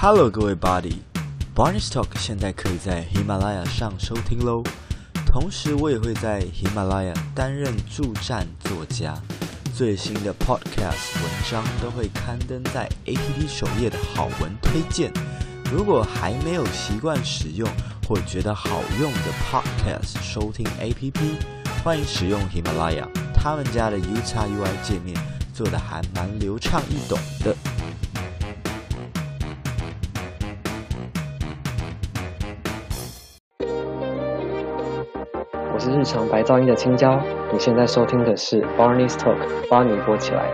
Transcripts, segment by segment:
Hello，各位 body，Barnes Talk 现在可以在喜马拉雅上收听喽。同时，我也会在喜马拉雅担任助战作家，最新的 Podcast 文章都会刊登在 APP 首页的好文推荐。如果还没有习惯使用或觉得好用的 Podcast 收听 APP，欢迎使用喜马拉雅，他们家的 UXUI 界面做得还蛮流畅易懂的。是日常白噪音的青椒，你现在收听的是 Barney's Talk，巴尼播起来。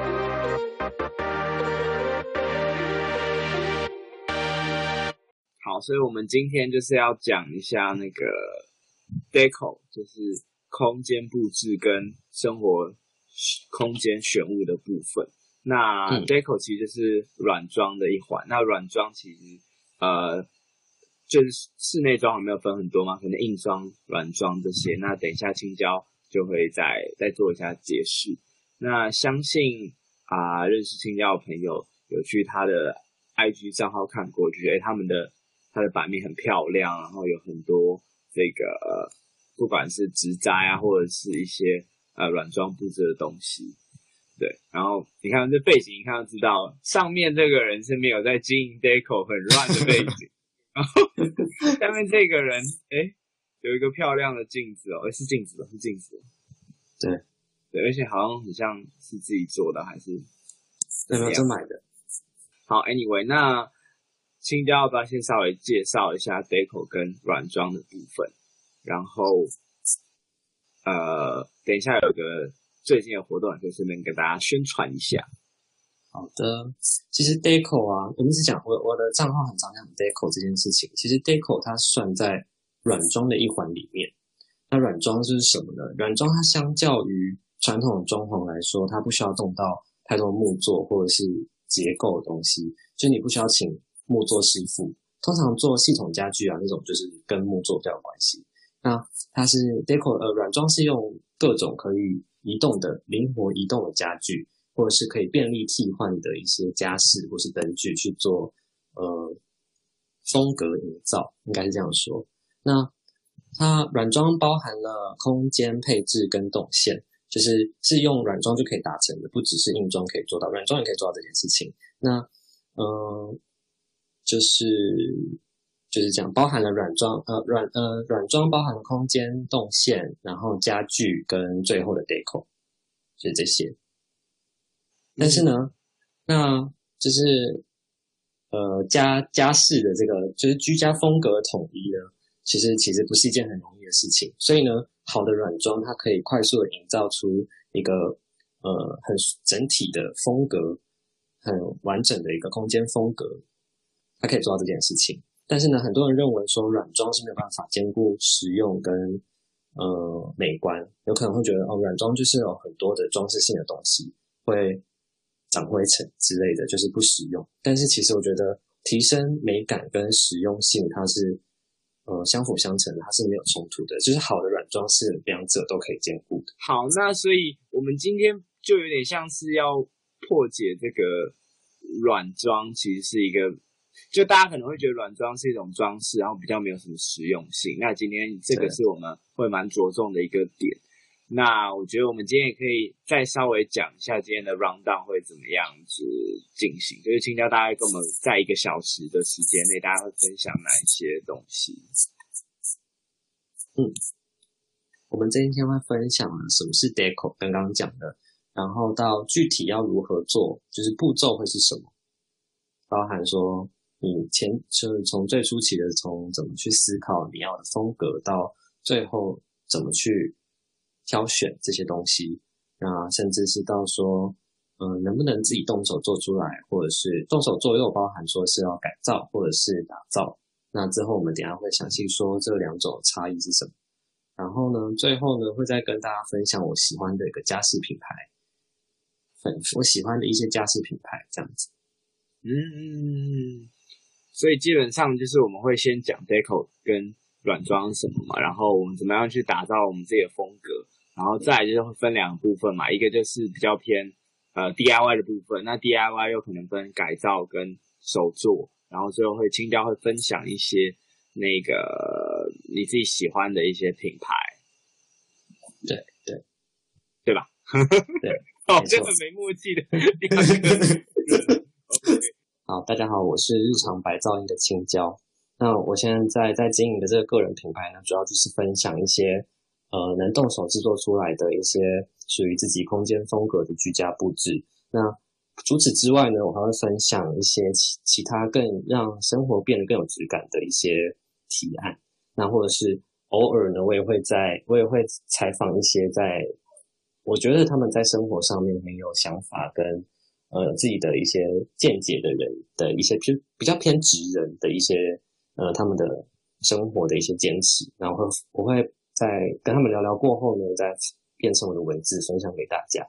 好所以我们今天就是要讲一下那个 deco，就是空间布置跟生活空间选物的部分。那 deco 其实就是软装的一环。那软装其实呃，就是室内装有没有分很多嘛？可能硬装、软装这些。那等一下青椒就会再再做一下解释。那相信啊、认识青椒的朋友有去他的 IG 账号看过，就觉得他们的。它的版面很漂亮，然后有很多这个，不管是植栽啊，或者是一些呃软装布置的东西，对。然后你看这背景，一看就知道上面这个人是没有在经营 deco 很乱的背景，然 后下面这个人哎，有一个漂亮的镜子哦，是镜子的，是镜子，对对，而且好像很像是自己做的，还是对，没有真买的。好，Anyway，那。青椒要不要先稍微介绍一下 deco 跟软装的部分？然后，呃，等一下有个最近的活动，可以顺便给大家宣传一下。好的，其实 deco 啊，我们是讲我我的账号很常讲 deco 这件事情。其实 deco 它算在软装的一环里面。那软装是什么呢？软装它相较于传统的装潢来说，它不需要动到太多木作或者是结构的东西，就你不需要请。木作师傅通常做系统家具啊，那种就是跟木作比较有关系。那它是 deco 呃软装是用各种可以移动的、灵活移动的家具，或者是可以便利替换的一些家饰或是灯具去做呃风格营造，应该是这样说。那它软装包含了空间配置跟动线，就是是用软装就可以达成的，不只是硬装可以做到，软装也可以做到这件事情。那嗯。呃就是就是这样，包含了软装，呃软呃软装包含了空间动线，然后家具跟最后的 deco，就是这些。但是呢，嗯、那就是呃家家事的这个就是居家风格统一呢，其实其实不是一件很容易的事情。所以呢，好的软装它可以快速的营造出一个呃很整体的风格，很完整的一个空间风格。它可以做到这件事情，但是呢，很多人认为说软装是没有办法兼顾实用跟呃美观，有可能会觉得哦，软装就是有很多的装饰性的东西会长灰尘之类的，就是不实用。但是其实我觉得提升美感跟实用性，它是呃相辅相成的，它是没有冲突的。就是好的软装是两者都可以兼顾的。好，那所以我们今天就有点像是要破解这个软装，其实是一个。就大家可能会觉得软装是一种装饰，然后比较没有什么实用性。那今天这个是我们会蛮着重的一个点。那我觉得我们今天也可以再稍微讲一下今天的 round down 会怎么样子进行。就是请教大家跟我们在一个小时的时间内，大家会分享哪一些东西？嗯，我们今天会分享什么是 deco，刚刚讲的，然后到具体要如何做，就是步骤会是什么，包含说。你前就是从最初期的从怎么去思考你要的风格，到最后怎么去挑选这些东西，那甚至是到说，嗯，能不能自己动手做出来，或者是动手做又包含说是要改造或者是打造。那之后我们等下会详细说这两种差异是什么。然后呢，最后呢会再跟大家分享我喜欢的一个家饰品牌，很我喜欢的一些家饰品牌这样子。嗯。所以基本上就是我们会先讲 deco 跟软装什么嘛，然后我们怎么样去打造我们自己的风格，然后再来就是会分两个部分嘛，一个就是比较偏呃 DIY 的部分，那 DIY 又可能分改造跟手作，然后最后会青椒会分享一些那个你自己喜欢的一些品牌，对对对吧？对，哦，真的没默契的。好，大家好，我是日常白噪音的青椒。那我现在在在经营的这个个人品牌呢，主要就是分享一些呃能动手制作出来的一些属于自己空间风格的居家布置。那除此之外呢，我还会分享一些其其他更让生活变得更有质感的一些提案。那或者是偶尔呢，我也会在我也会采访一些在我觉得他们在生活上面很有想法跟呃自己的一些见解的人的一些偏比较偏直人的一些呃他们的生活的一些坚持，然后我会在跟他们聊聊过后呢，再变成我的文字分享给大家。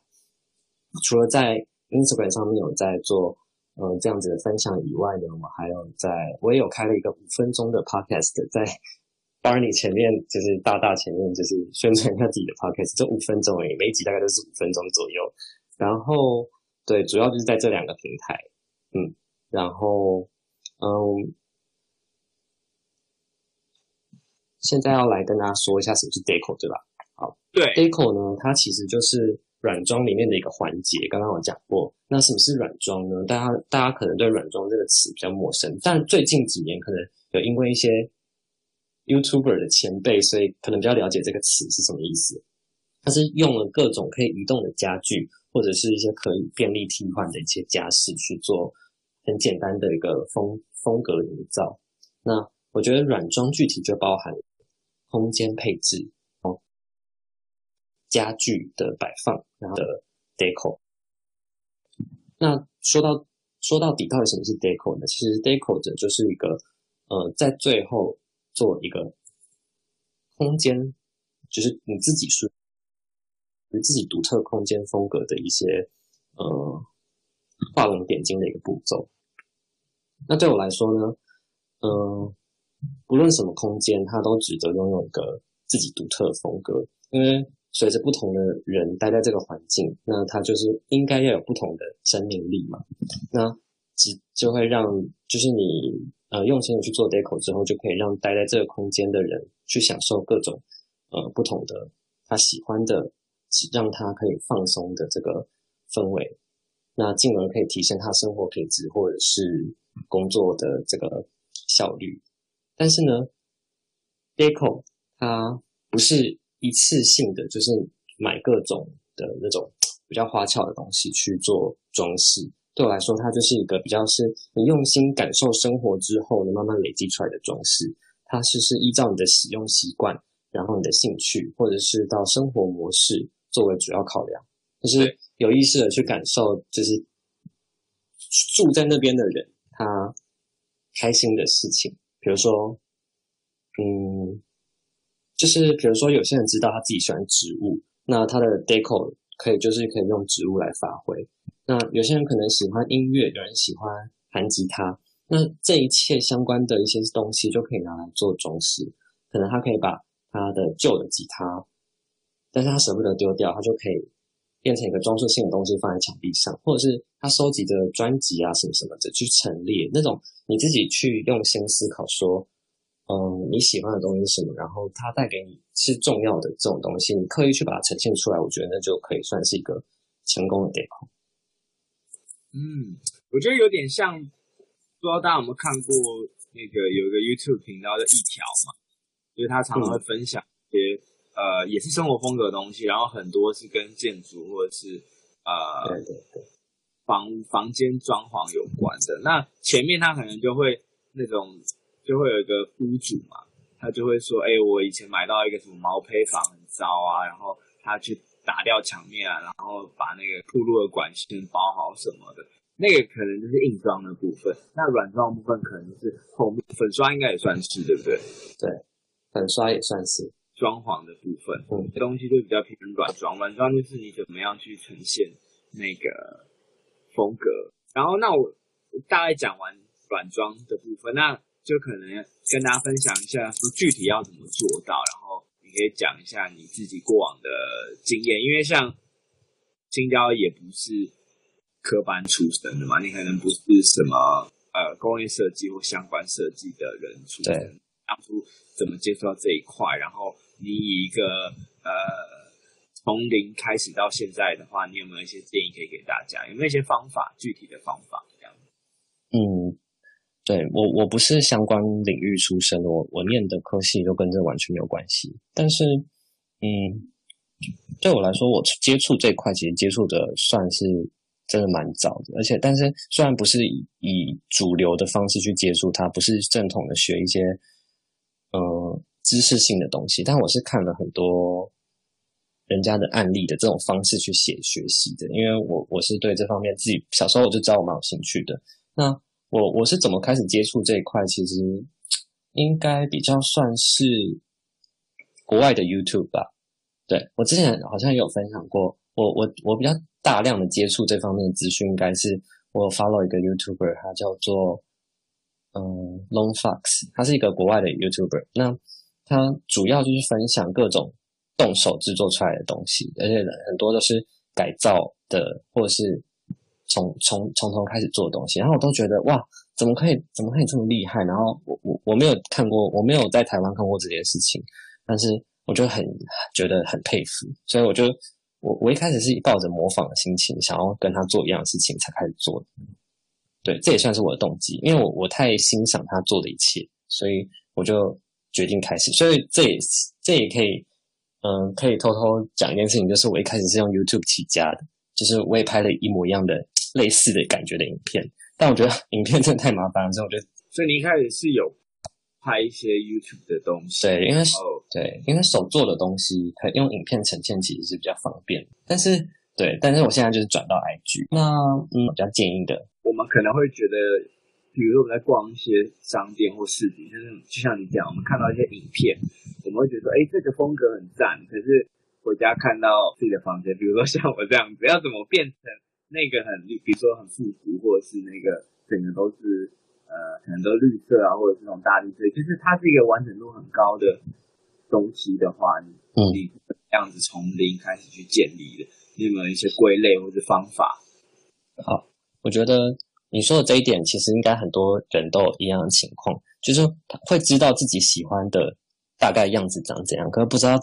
除了在 Instagram 上面有在做，嗯、呃，这样子的分享以外呢，我还有在，我也有开了一个五分钟的 podcast，在 Barney 前面，就是大大前面，就是宣传一下自己的 podcast，就五分钟而已，每一集大概都是五分钟左右。然后，对，主要就是在这两个平台，嗯，然后，嗯，现在要来跟大家说一下什么是 Deco，对吧？好，对，Deco 呢，它其实就是。软装里面的一个环节，刚刚我讲过。那什么是软装呢？大家大家可能对软装这个词比较陌生，但最近几年可能有因为一些 YouTuber 的前辈，所以可能比较了解这个词是什么意思。它是用了各种可以移动的家具，或者是一些可以便利替换的一些家饰去做很简单的一个风风格营造。那我觉得软装具体就包含空间配置哦。家具的摆放，然后的 deco。那说到说到底，到底什么是 deco 呢？其实 deco 的就是一个，呃，在最后做一个空间，就是你自己是，你自己独特空间风格的一些，呃，画龙点睛的一个步骤。那对我来说呢，嗯、呃，不论什么空间，它都值得拥有一个自己独特的风格，因为。随着不同的人待在这个环境，那他就是应该要有不同的生命力嘛。那只就会让，就是你呃用心的去做 deco 之后，就可以让待在这个空间的人去享受各种呃不同的他喜欢的，让他可以放松的这个氛围，那进而可以提升他生活品质或者是工作的这个效率。但是呢，deco 它不是。一次性的就是买各种的那种比较花俏的东西去做装饰，对我来说，它就是一个比较是你用心感受生活之后你，慢慢累积出来的装饰。它是是依照你的使用习惯，然后你的兴趣，或者是到生活模式作为主要考量，就是有意识的去感受，就是住在那边的人他开心的事情，比如说，嗯。就是比如说，有些人知道他自己喜欢植物，那他的 deco 可以就是可以用植物来发挥。那有些人可能喜欢音乐，有人喜欢弹吉他，那这一切相关的一些东西就可以拿来做装饰。可能他可以把他的旧的吉他，但是他舍不得丢掉，他就可以变成一个装饰性的东西放在墙壁上，或者是他收集的专辑啊什么什么的去陈列，那种你自己去用心思考说。嗯，你喜欢的东西是什么？然后它带给你是重要的这种东西，你刻意去把它呈现出来，我觉得那就可以算是一个成功的 deco。嗯，我觉得有点像，不知道大家有没有看过那个有一个 YouTube 频道的一条嘛，就是他常常会分享一些、嗯、呃也是生活风格的东西，然后很多是跟建筑或者是呃对对对房房间装潢有关的。那前面他可能就会那种。就会有一个屋主嘛，他就会说：“哎、欸，我以前买到一个什么毛坯房很糟啊，然后他去打掉墙面啊，然后把那个铺路的管线包好什么的，那个可能就是硬装的部分。那软装部分可能是后面粉刷应该也算是，对不对？对，粉刷也算是装潢的部分。嗯，这东西就比较偏软装，软装就是你怎么样去呈现那个风格。然后，那我大概讲完软装的部分，那。就可能跟大家分享一下，说具体要怎么做到，然后你可以讲一下你自己过往的经验，因为像青椒也不是科班出身的嘛，你可能不是什么呃工业设计或相关设计的人出身，当初怎么接触到这一块？然后你以一个呃从零开始到现在的话，你有没有一些建议可以给大家？有没有一些方法？具体的方法这样？嗯。对，我我不是相关领域出身，我我念的科系都跟这完全没有关系。但是，嗯，对我来说，我接触这块其实接触的算是真的蛮早的。而且，但是虽然不是以以主流的方式去接触它，不是正统的学一些呃知识性的东西，但我是看了很多人家的案例的这种方式去写学习的。因为我我是对这方面自己小时候我就知道我蛮有兴趣的。那我我是怎么开始接触这一块？其实应该比较算是国外的 YouTube 吧。对，我之前好像也有分享过，我我我比较大量的接触这方面的资讯，应该是我 follow 一个 YouTuber，他叫做嗯 Lone Fox，他是一个国外的 YouTuber。那他主要就是分享各种动手制作出来的东西，而且很多都是改造的，或者是。从从从头开始做的东西，然后我都觉得哇，怎么可以怎么可以这么厉害？然后我我我没有看过，我没有在台湾看过这件事情，但是我就很觉得很佩服，所以我就我我一开始是抱着模仿的心情，想要跟他做一样的事情才开始做的。对，这也算是我的动机，因为我我太欣赏他做的一切，所以我就决定开始。所以这也这也可以，嗯，可以偷偷讲一件事情，就是我一开始是用 YouTube 起家的，就是我也拍了一模一样的。类似的感觉的影片，但我觉得影片真的太麻烦了，所以我觉得，所以你一开始是有拍一些 YouTube 的东西，对，因为手对，因为手做的东西，可用影片呈现其实是比较方便。但是，对，但是我现在就是转到 IG，那嗯，比较建议的，我们可能会觉得，比如说我们在逛一些商店或市集，就是就像你讲，我们看到一些影片，我们会觉得说，哎，这个风格很赞，可是回家看到自己的房间，比如说像我这样子，要怎么变成？那个很绿，比如说很复古，或者是那个整个都是呃，可能都绿色啊，或者是那种大绿色，就是它是一个完整度很高的东西的话，你你这样子从零开始去建立的，你有没有一些归类或者方法？好，我觉得你说的这一点，其实应该很多人都有一样的情况，就是会知道自己喜欢的大概样子长怎样，可是不知道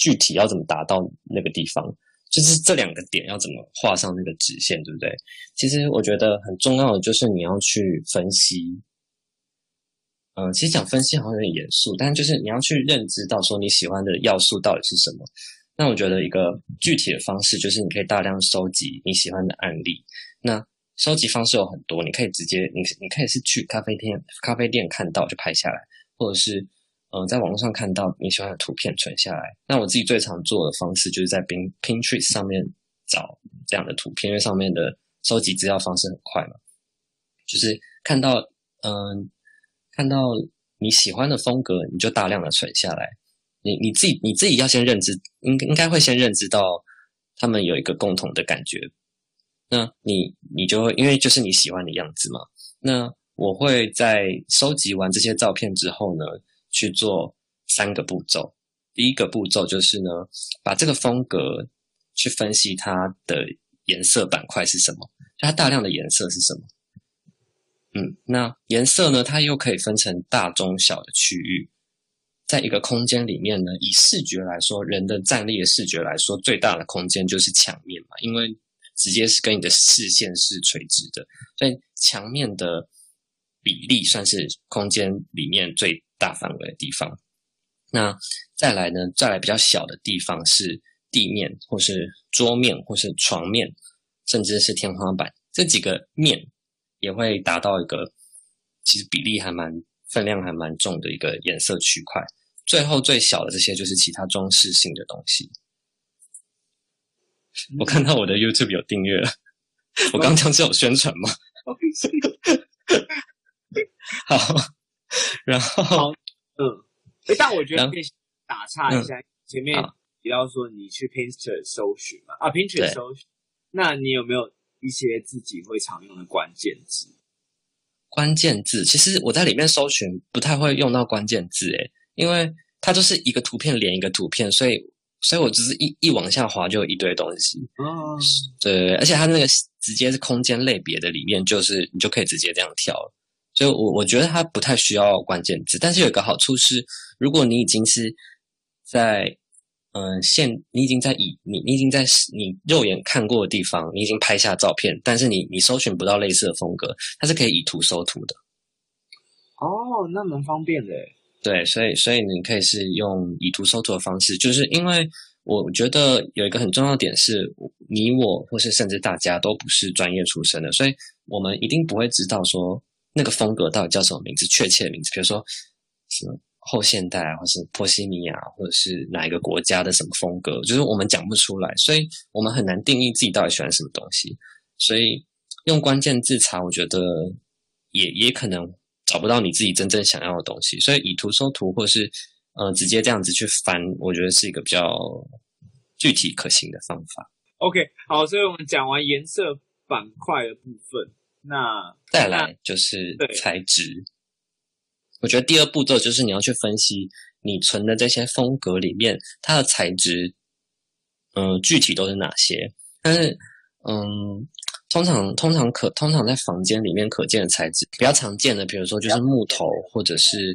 具体要怎么达到那个地方。就是这两个点要怎么画上那个直线，对不对？其实我觉得很重要的就是你要去分析。嗯，其实讲分析好像有点严肃，但就是你要去认知到说你喜欢的要素到底是什么。那我觉得一个具体的方式就是你可以大量收集你喜欢的案例。那收集方式有很多，你可以直接你你可以是去咖啡店咖啡店看到就拍下来，或者是。嗯、在网络上看到你喜欢的图片存下来。那我自己最常做的方式就是在 Pin Pinterest 上面找这样的图片，因为上面的收集资料方式很快嘛。就是看到嗯、看到你喜欢的风格，你就大量的存下来。你你自己你自己要先认知，应应该会先认知到他们有一个共同的感觉。那你你就会因为就是你喜欢的样子嘛。那我会在收集完这些照片之后呢，去做三个步骤。第一个步骤就是呢，把这个风格去分析它的颜色板块是什么，它大量的颜色是什么。嗯，那颜色呢，它又可以分成大、中、小的区域。在一个空间里面呢，以视觉来说，人的站立的视觉来说，最大的空间就是墙面嘛，因为直接是跟你的视线是垂直的，所以墙面的比例算是空间里面最大范围的地方，那再来呢？再来比较小的地方是地面，或是桌面，或是床面，甚至是天花板。这几个面也会达到一个其实比例还蛮分量还蛮重的一个颜色区块。最后最小的这些就是其他装饰性的东西。我看到我的 YouTube 有订阅了，我刚刚是有宣传吗？好。然后，嗯，哎，但我觉得可以打岔一下，嗯、前面提到说你去 Pinterest 搜寻嘛，啊，Pinterest 搜寻，那你有没有一些自己会常用的关键字？关键字，其实我在里面搜寻不太会用到关键字，诶，因为它就是一个图片连一个图片，所以，所以我只是一一往下滑就有一堆东西。哦，对，而且它那个直接是空间类别的里面，就是你就可以直接这样跳了。所以我我觉得它不太需要关键字，但是有一个好处是，如果你已经是在嗯现，你已经在以你你已经在你肉眼看过的地方，你已经拍下照片，但是你你搜寻不到类似的风格，它是可以以图搜图的。哦，那蛮方便的。对，所以所以你可以是用以图搜图的方式，就是因为我觉得有一个很重要的点是，你我或是甚至大家都不是专业出身的，所以我们一定不会知道说那个风格到底叫什么名字，确切的名字，比如说什么后现代啊，或是波西米亚，或者是哪一个国家的什么风格，就是我们讲不出来，所以我们很难定义自己到底喜欢什么东西。所以用关键字查，我觉得也也可能。找不到你自己真正想要的东西，所以以图搜图，或是呃直接这样子去翻，我觉得是一个比较具体可行的方法。OK，好，所以我们讲完颜色板块的部分，那再来就是材质。我觉得第二步骤就是你要去分析你存的这些风格里面，它的材质，嗯、呃，具体都是哪些？但是，嗯。通常通常可通常在房间里面可见的材质比较常见的，比如说就是木头，或者是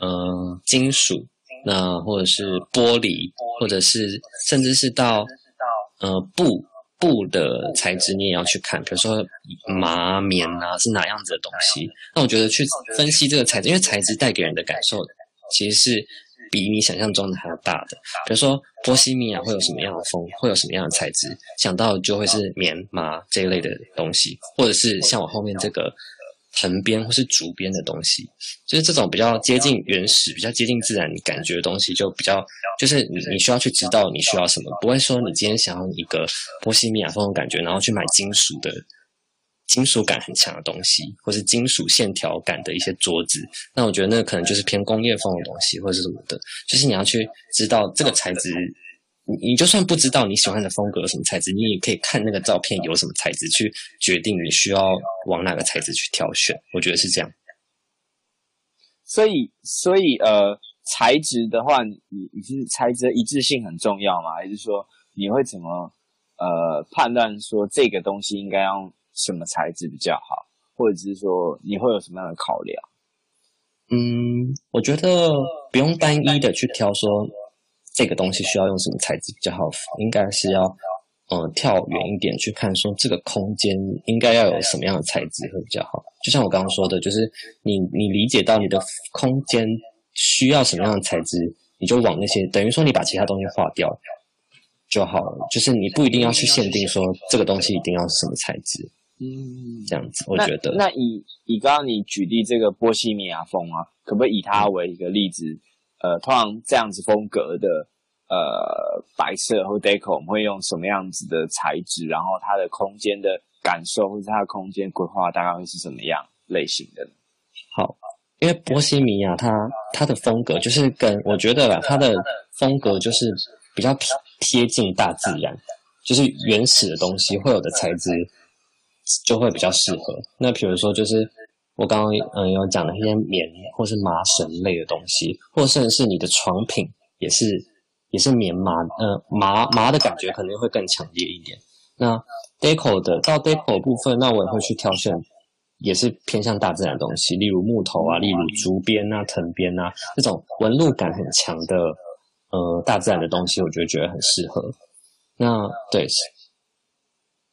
呃金属，那或者是玻璃，或者是甚至是到呃布布的材质，你也要去看，比如说麻棉啊是哪样子的东西。那我觉得去分析这个材质，因为材质带给人的感受其实是。比你想象中的还要大的，比如说波西米亚会有什么样的风，会有什么样的材质，想到就会是棉麻这一类的东西，或者是像我后面这个藤编或是竹编的东西，就是这种比较接近原始、比较接近自然感觉的东西，就比较就是你你需要去知道你需要什么，不会说你今天想要一个波西米亚风的感觉，然后去买金属的。金属感很强的东西，或是金属线条感的一些桌子，那我觉得那可能就是偏工业风的东西，或者是什么的。就是你要去知道这个材质，你你就算不知道你喜欢的风格什么材质，你也可以看那个照片有什么材质，去决定你需要往哪个材质去挑选。我觉得是这样。所以，所以呃，材质的话，你你是材质的一致性很重要吗？还是说你会怎么呃判断说这个东西应该要？什么材质比较好，或者是说你会有什么样的考量？嗯，我觉得不用单一的去挑说这个东西需要用什么材质比较好，应该是要嗯跳远一点去看说这个空间应该要有什么样的材质会比较好。就像我刚刚说的，就是你你理解到你的空间需要什么样的材质，你就往那些等于说你把其他东西划掉就好了。就是你不一定要去限定说这个东西一定要是什么材质。嗯，这样子，我觉得。那，那以以刚刚你举例这个波西米亚风啊，可不可以以它为一个例子？嗯、呃，通常这样子风格的呃白色或 deco，我们会用什么样子的材质？然后它的空间的感受或者它的空间规划大概会是什么样类型的呢？好，因为波西米亚它它的风格就是跟我觉得啦，它的风格就是比较贴贴近大自然，就是原始的东西会有的材质。就会比较适合。那比如说，就是我刚刚嗯有讲的一些棉或是麻绳类的东西，或甚至是你的床品也是也是棉麻，呃麻麻的感觉可能会更强烈一点。那 deco 的到 deco 部分，那我也会去挑选也是偏向大自然的东西，例如木头啊，例如竹编啊、藤编啊这种纹路感很强的呃大自然的东西，我就觉得很适合。那对。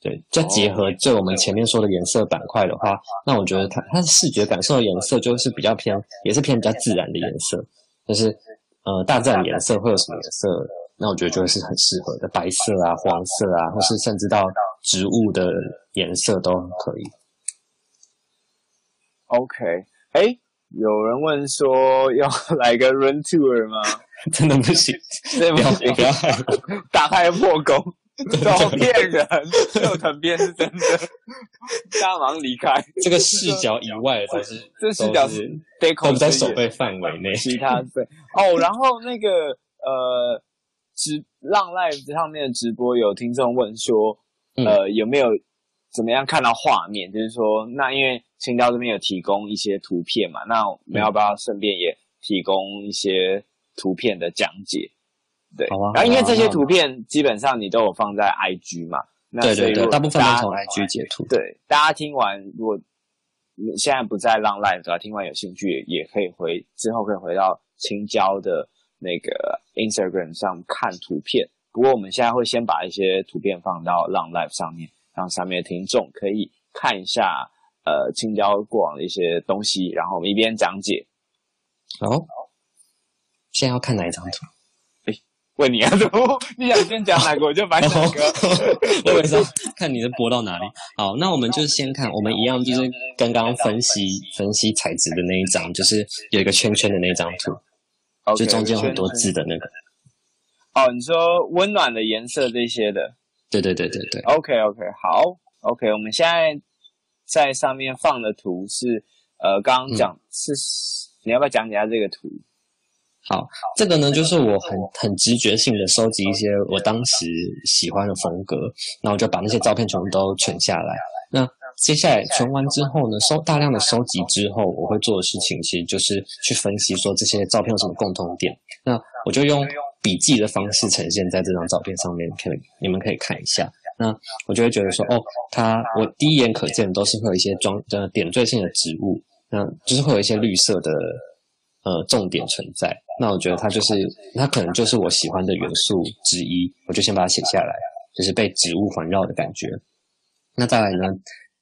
对，再结合就我们前面说的颜色板块的话，那我觉得它它的视觉感受的颜色就是比较偏，也是偏比较自然的颜色，就是呃大自然颜色会有什么颜色？那我觉得就会是很适合的，白色啊、黄色啊，或是甚至到植物的颜色都可以。OK，哎，有人问说要来个 run tour 吗？真的不行，对不起，不要打开破功。都骗人，六藤编是真的，大忙离开。这个视角以外的都是，这视角是都在守备范围内。其他对哦，然后那个呃，直浪 live 上面的直播有听众问说，呃，有没有怎么样看到画面？就是说，那因为青雕这边有提供一些图片嘛，那我们要不要顺便也提供一些图片的讲解？对，好啊，然后因为这些图片基本上你都有放在 IG 嘛，那对对对，大部分都从 IG 截图。对，大家听完如果现在不在浪 live 啊，听完有兴趣也可以回之后可以回到青椒的那个 Instagram 上看图片。不过我们现在会先把一些图片放到浪 live 上面，让上面的听众可以看一下呃青椒过往的一些东西，然后我们一边讲解。好，现在要看哪一张图？问你啊，你想先讲哪个，我就把哪个。我也是看你是播到哪里。好，那我们就先看，我们一样就是刚刚分析分析材质的那一张，就是有一个圈圈的那张图，okay, 就中间有很多字的那个。哦，你说温暖的颜色这些的。对对对对对。OK OK，好，OK，我们现在在上面放的图是，呃，刚刚讲、嗯、是，你要不要讲解一下这个图？好，这个呢，就是我很很直觉性的收集一些我当时喜欢的风格，然后就把那些照片全部都存下来。那接下来存完之后呢，收大量的收集之后，我会做的事情其实就是去分析说这些照片有什么共同点。那我就用笔记的方式呈现在这张照片上面，可以你们可以看一下。那我就会觉得说，哦，它我第一眼可见都是会有一些装呃点缀性的植物，那就是会有一些绿色的。呃，重点存在。那我觉得它就是，它可能就是我喜欢的元素之一，我就先把它写下来，就是被植物环绕的感觉。那再来呢，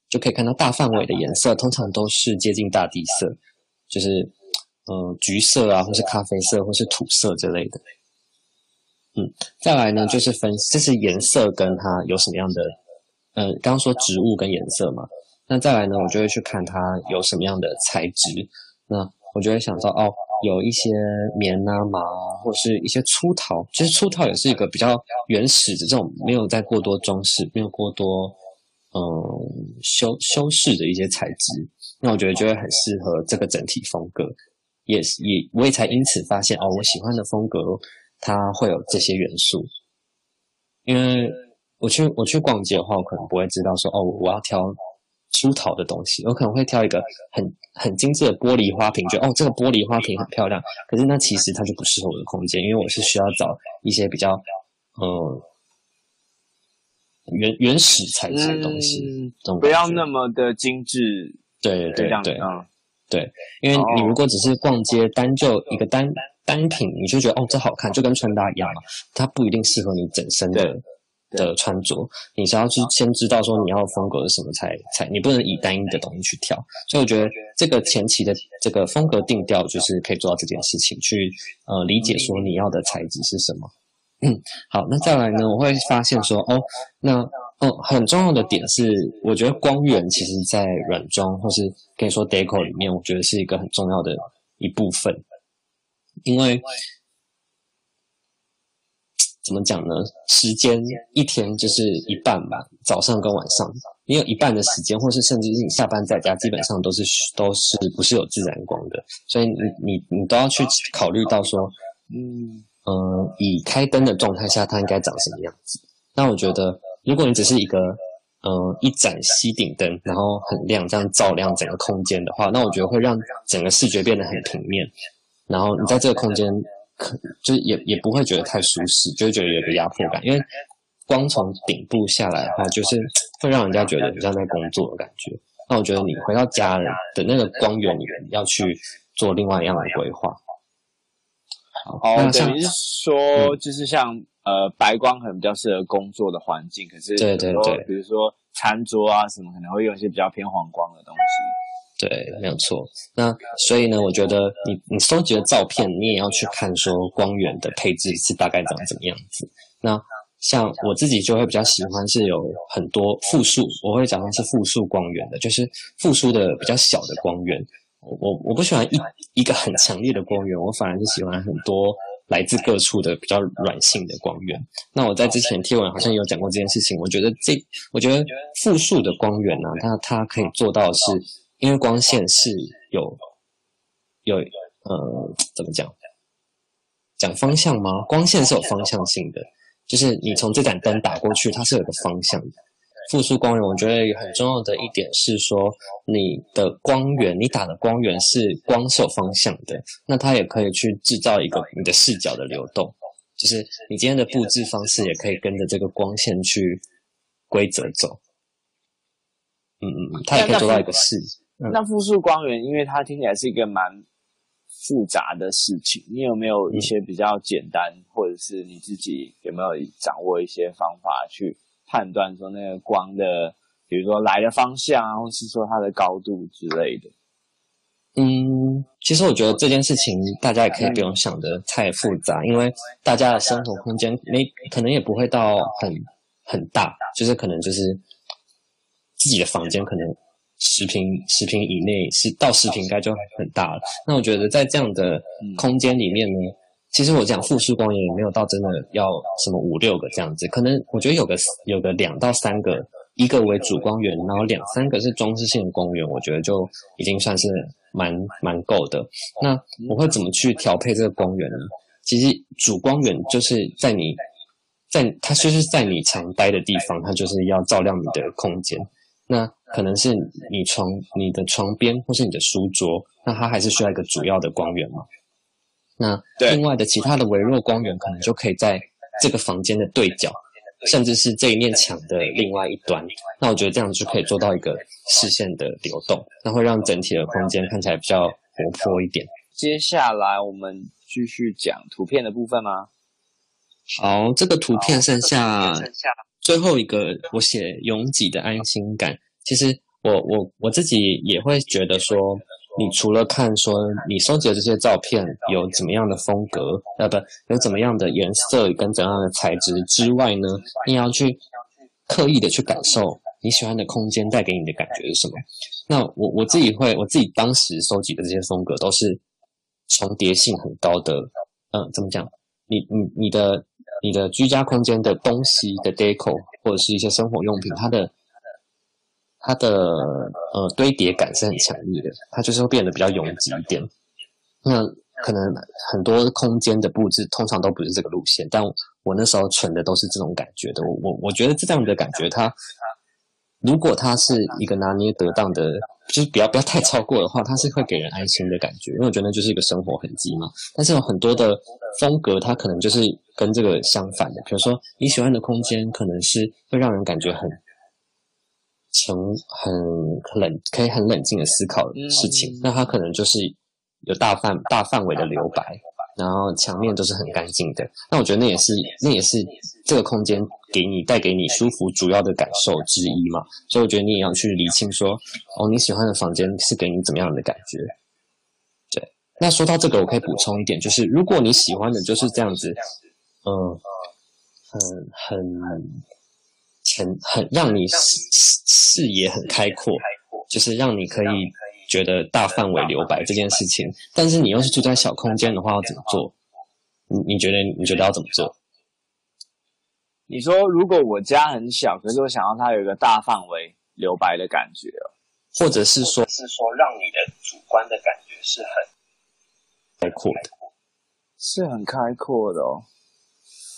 就可以看到大范围的颜色，通常都是接近大地色，就是呃橘色啊，或是咖啡色，或是土色之类的。嗯，再来呢，就是分，这是颜色跟它有什么样的，呃，刚刚说植物跟颜色嘛。那再来呢，我就会去看它有什么样的材质。那我就会想到哦，有一些棉啊、麻啊，或是一些粗陶。其实粗陶也是一个比较原始的这种，没有再过多装饰、没有过多嗯修修饰的一些材质。那我觉得就会很适合这个整体风格。也是也我也才因此发现哦，我喜欢的风格它会有这些元素。因为我去我去逛街的话，我可能不会知道说哦，我要挑。粗陶的东西，我可能会挑一个很很精致的玻璃花瓶，觉得哦，这个玻璃花瓶很漂亮。可是那其实它就不适合我的空间，因为我是需要找一些比较呃原原始材质的东西，嗯，不要那么的精致。对对对对，因为你如果只是逛街，单就一个单单品，你就觉得哦，这好看，就跟穿搭一样嘛，它不一定适合你整身的。的穿着，你是要去先知道说你要风格是什么才才，你不能以单一的东西去挑。所以我觉得这个前期的这个风格定调，就是可以做到这件事情，去呃理解说你要的材质是什么。嗯，好，那再来呢，我会发现说，哦，那哦很重要的点是，我觉得光源其实在软装或是可以说 deco 里面，我觉得是一个很重要的一部分，因为。怎么讲呢？时间一天就是一半吧，早上跟晚上，你有一半的时间，或是甚至是你下班在家，基本上都是都是不是有自然光的，所以你你你都要去考虑到说，嗯嗯、呃，以开灯的状态下，它应该长什么样子？那我觉得，如果你只是一个嗯、呃、一盏吸顶灯，然后很亮，这样照亮整个空间的话，那我觉得会让整个视觉变得很平面，然后你在这个空间。就是也也不会觉得太舒适，就会觉得有个压迫感，因为光从顶部下来的话，就是会让人家觉得你像在工作的感觉。那我觉得你回到家人的那个光源里面，要去做另外一样的规划。哦，那等于是说，就是像、嗯、呃白光可能比较适合工作的环境，可是对对对，比如说餐桌啊什么，可能会用一些比较偏黄光的东西。对，没有错。那所以呢，我觉得你你收集的照片，你也要去看说光源的配置是大概长怎么样子。那像我自己就会比较喜欢是有很多复数，我会讲它是复数光源的，就是复数的比较小的光源。我我不喜欢一一个很强烈的光源，我反而是喜欢很多来自各处的比较软性的光源。那我在之前贴文好像有讲过这件事情，我觉得这我觉得复数的光源呢、它它可以做到是。因为光线是有有呃怎么讲讲方向吗？光线是有方向性的，就是你从这盏灯打过去，它是有个方向的。复数光源，我觉得很重要的一点是说，你的光源，你打的光源是光是方向的，那它也可以去制造一个你的视角的流动，就是你今天的布置方式也可以跟着这个光线去规则走。嗯嗯嗯，它也可以做到一个视。那复数光源，因为它听起来是一个蛮复杂的事情，你有没有一些比较简单，嗯、或者是你自己有没有掌握一些方法去判断说那个光的，比如说来的方向啊，或是说它的高度之类的？嗯，其实我觉得这件事情大家也可以不用想的太复杂，因为大家的生活空间没可能也不会到很很大，就是可能就是自己的房间可能。十平十平以内是到十平应该就很大了。那我觉得在这样的空间里面呢，其实我讲复式光源也没有到真的要什么五六个这样子，可能我觉得有个有个两到三个，一个为主光源，然后两三个是装饰性的光源，我觉得就已经算是蛮蛮够的。那我会怎么去调配这个光源呢？其实主光源就是在你在它就是在你常待的地方，它就是要照亮你的空间。那可能是你床、你的床边或是你的书桌，那它还是需要一个主要的光源嘛。那另外的其他的微弱光源，可能就可以在这个房间的对角，甚至是这一面墙的另外一端。那我觉得这样就可以做到一个视线的流动，那会让整体的空间看起来比较活泼一点。接下来我们继续讲图片的部分吗？好，这个图片剩下。最后一个，我写拥挤的安心感。其实我我我自己也会觉得说，你除了看说你收集的这些照片有怎么样的风格，呃，不，有怎么样的颜色跟怎样的材质之外呢，你要去刻意的去感受你喜欢的空间带给你的感觉是什么。那我我自己会，我自己当时收集的这些风格都是重叠性很高的。嗯，怎么讲？你你你的。你的居家空间的东西的 deco 或者是一些生活用品，它的它的呃堆叠感是很强烈的，它就是会变得比较拥挤一点。那可能很多空间的布置通常都不是这个路线，但我，那时候存的都是这种感觉的。我我我觉得这样的感觉，它如果它是一个拿捏得当的。就是不要不要太超过的话，它是会给人安心的感觉，因为我觉得那就是一个生活痕迹嘛。但是有很多的风格，它可能就是跟这个相反的。比如说你喜欢的空间，可能是会让人感觉很沉、很冷，可以很冷静的思考的事情。那它可能就是有大范大范围的留白。然后墙面都是很干净的，那我觉得那也是那也是这个空间给你带给你舒服主要的感受之一嘛。所以我觉得你也要去理清说，哦，你喜欢的房间是给你怎么样的感觉？对。那说到这个，我可以补充一点，就是如果你喜欢的就是这样子，嗯、很很很很让你视视野很开阔，就是让你可以。觉得大范围留白这件事情，但是你又是住在小空间的话，要怎么做？你你觉得你觉得要怎么做？你说如果我家很小，可是我想要它有一个大范围留白的感觉，或者是说，是说让你的主观的感觉是很开阔的，是很开阔的哦。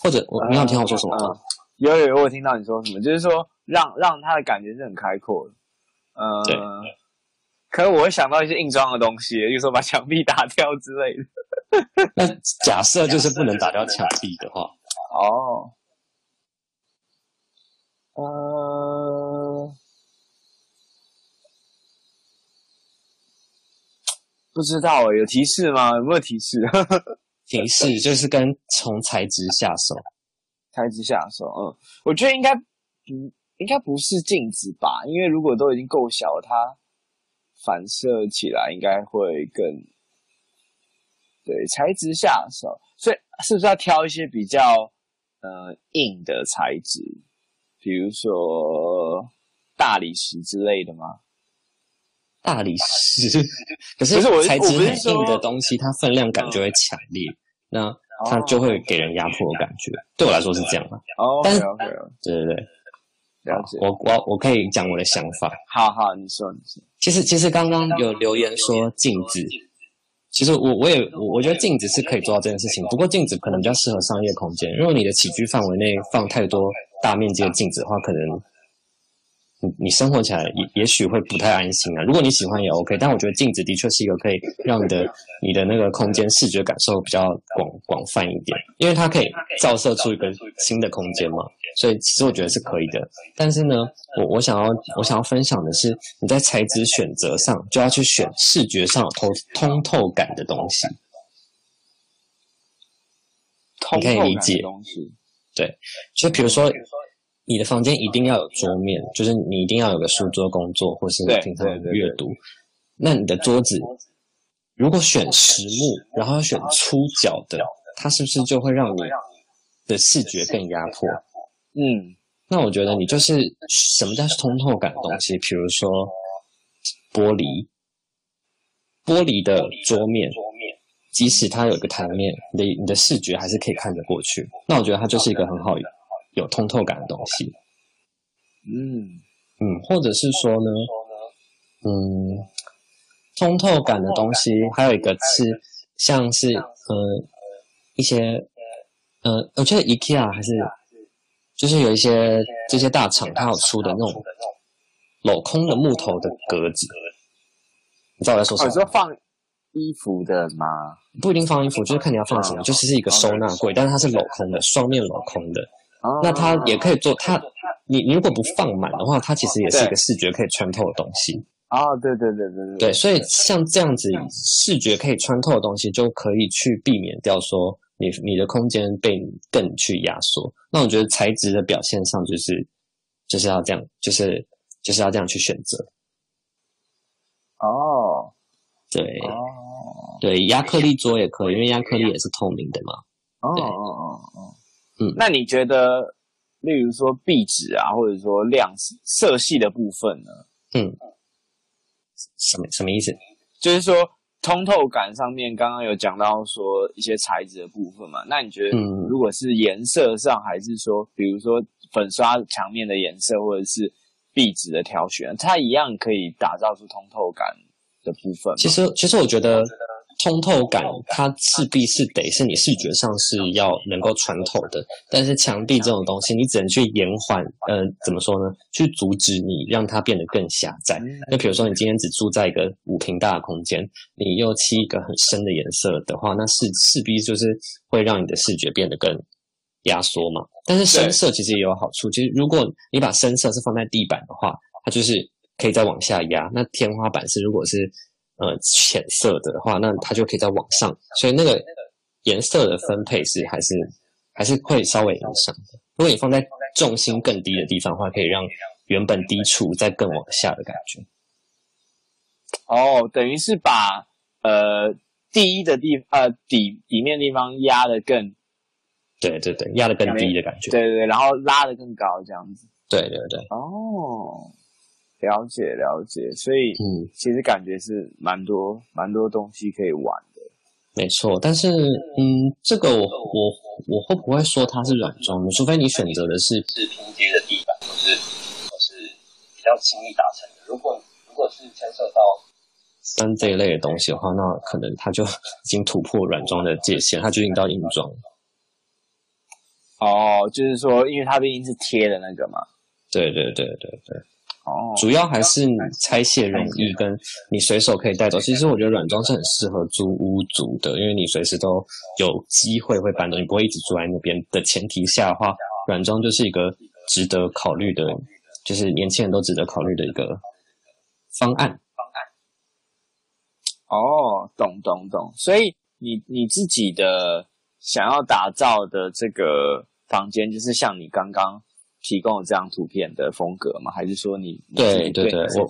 或者我你有听我说什么吗？嗯，有有有，我听到你说什么，就是说让让它的感觉是很开阔的。嗯，对。可是我会想到一些硬装的东西，比如说把墙壁打掉之类的。那假设就是不能打掉墙壁的话，哦，呃，不知道诶，有提示吗？有没有提示？提示就是跟从材质下手，材质下手。嗯，我觉得应该不应该不是镜子吧？因为如果都已经够小了，它。反射起来应该会更对材质下手，所以是不是要挑一些比较呃硬的材质，比如说大理石之类的吗？大理石，可是材质很硬的东西，它分量感就会强烈，那它就会给人压迫的感觉。对我来说是这样的。哦，但是对对对。了解，我我我可以讲我的想法。好好，你说你说。其实其实刚刚有留言说镜子，其实我我也我我觉得镜子是可以做到这件事情，不过镜子可能比较适合商业空间。如果你的起居范围内放太多大面积的镜子的话，可能你你生活起来也也许会不太安心啊。如果你喜欢也 OK，但我觉得镜子的确是一个可以让你的你的那个空间视觉感受比较广广泛一点，因为它可以照射出一个新的空间嘛。所以其实我觉得是可以的。但是呢，我我想要我想要分享的是，你在材质选择上就要去选视觉上有通通透感的东西。你可以理解。对，就比如说，你的房间一定要有桌面，就是你一定要有个书桌工作，或是平常阅读。那你的桌子如果选实木，然后要选粗角的，它是不是就会让你的视觉更压迫？嗯，那我觉得你就是什么叫通透感的东西，比如说玻璃，玻璃的桌面。即使它有一个台面，你的你的视觉还是可以看得过去。那我觉得它就是一个很好有通透感的东西。嗯嗯，或者是说呢，嗯，通透感的东西还有一个是像是呃一些呃，我觉得 IKEA 还是就是有一些这些大厂它有出的那种镂空的木头的格子。你知道我在说什么？我说放衣服的吗？不一定放衣服，就是看你要放什么，就是是一个收纳柜，但是它是镂空的，双面镂空的。那它也可以做它，你你如果不放满的话，它其实也是一个视觉可以穿透的东西。啊，对对对对对。对，所以像这样子视觉可以穿透的东西，就可以去避免掉说你你的空间被更去压缩。那我觉得材质的表现上，就是就是要这样，就是就是要这样去选择。哦，对。对，压克力桌也可以，因为压克力也是透明的嘛。哦哦哦哦，嗯，那你觉得，例如说壁纸啊，或者说亮色系的部分呢？嗯，什么什么意思？就是说通透感上面，刚刚有讲到说一些材质的部分嘛。那你觉得，如果是颜色上，还是说，比如说粉刷墙面的颜色，或者是壁纸的挑选，它一样可以打造出通透感的部分？其实，其实我觉得。通透感，它势必是得是你视觉上是要能够穿透的，但是墙壁这种东西，你只能去延缓，呃，怎么说呢？去阻止你让它变得更狭窄。那比如说，你今天只住在一个五平大的空间，你又漆一个很深的颜色的话，那势势必就是会让你的视觉变得更压缩嘛。但是深色其实也有好处，其实如果你把深色是放在地板的话，它就是可以再往下压。那天花板是如果是。呃，浅色的话，那它就可以再往上，所以那个颜色的分配是还是还是会稍微影响的。如果你放在重心更低的地方的话，可以让原本低处再更往下的感觉。哦，等于是把呃低的地呃底底面的地方压的更，对对对，压的更低的感觉。对对对，然后拉的更高，这样子。对对对。哦。了解了解，所以嗯，其实感觉是蛮多蛮多东西可以玩的，没错。但是嗯，这个我我我会不会说它是软装呢？除非你选择的是是拼接的地板，或是或是比较轻易达成的。如果如果是牵涉到三这一类的东西的话，那可能它就 已经突破软装的界限，它就已经到硬装。哦，就是说，因为它毕竟是贴的那个嘛。对对对对对。哦，主要还是你拆卸容易，跟你随手可以带走。其实我觉得软装是很适合租屋族的，因为你随时都有机会会搬走，你不会一直住在那边的前提下的话，软装就是一个值得考虑的，就是年轻人都值得考虑的一个方案。方案。哦，懂懂懂。所以你你自己的想要打造的这个房间，就是像你刚刚。提供了这张图片的风格吗？还是说你，你对对对，我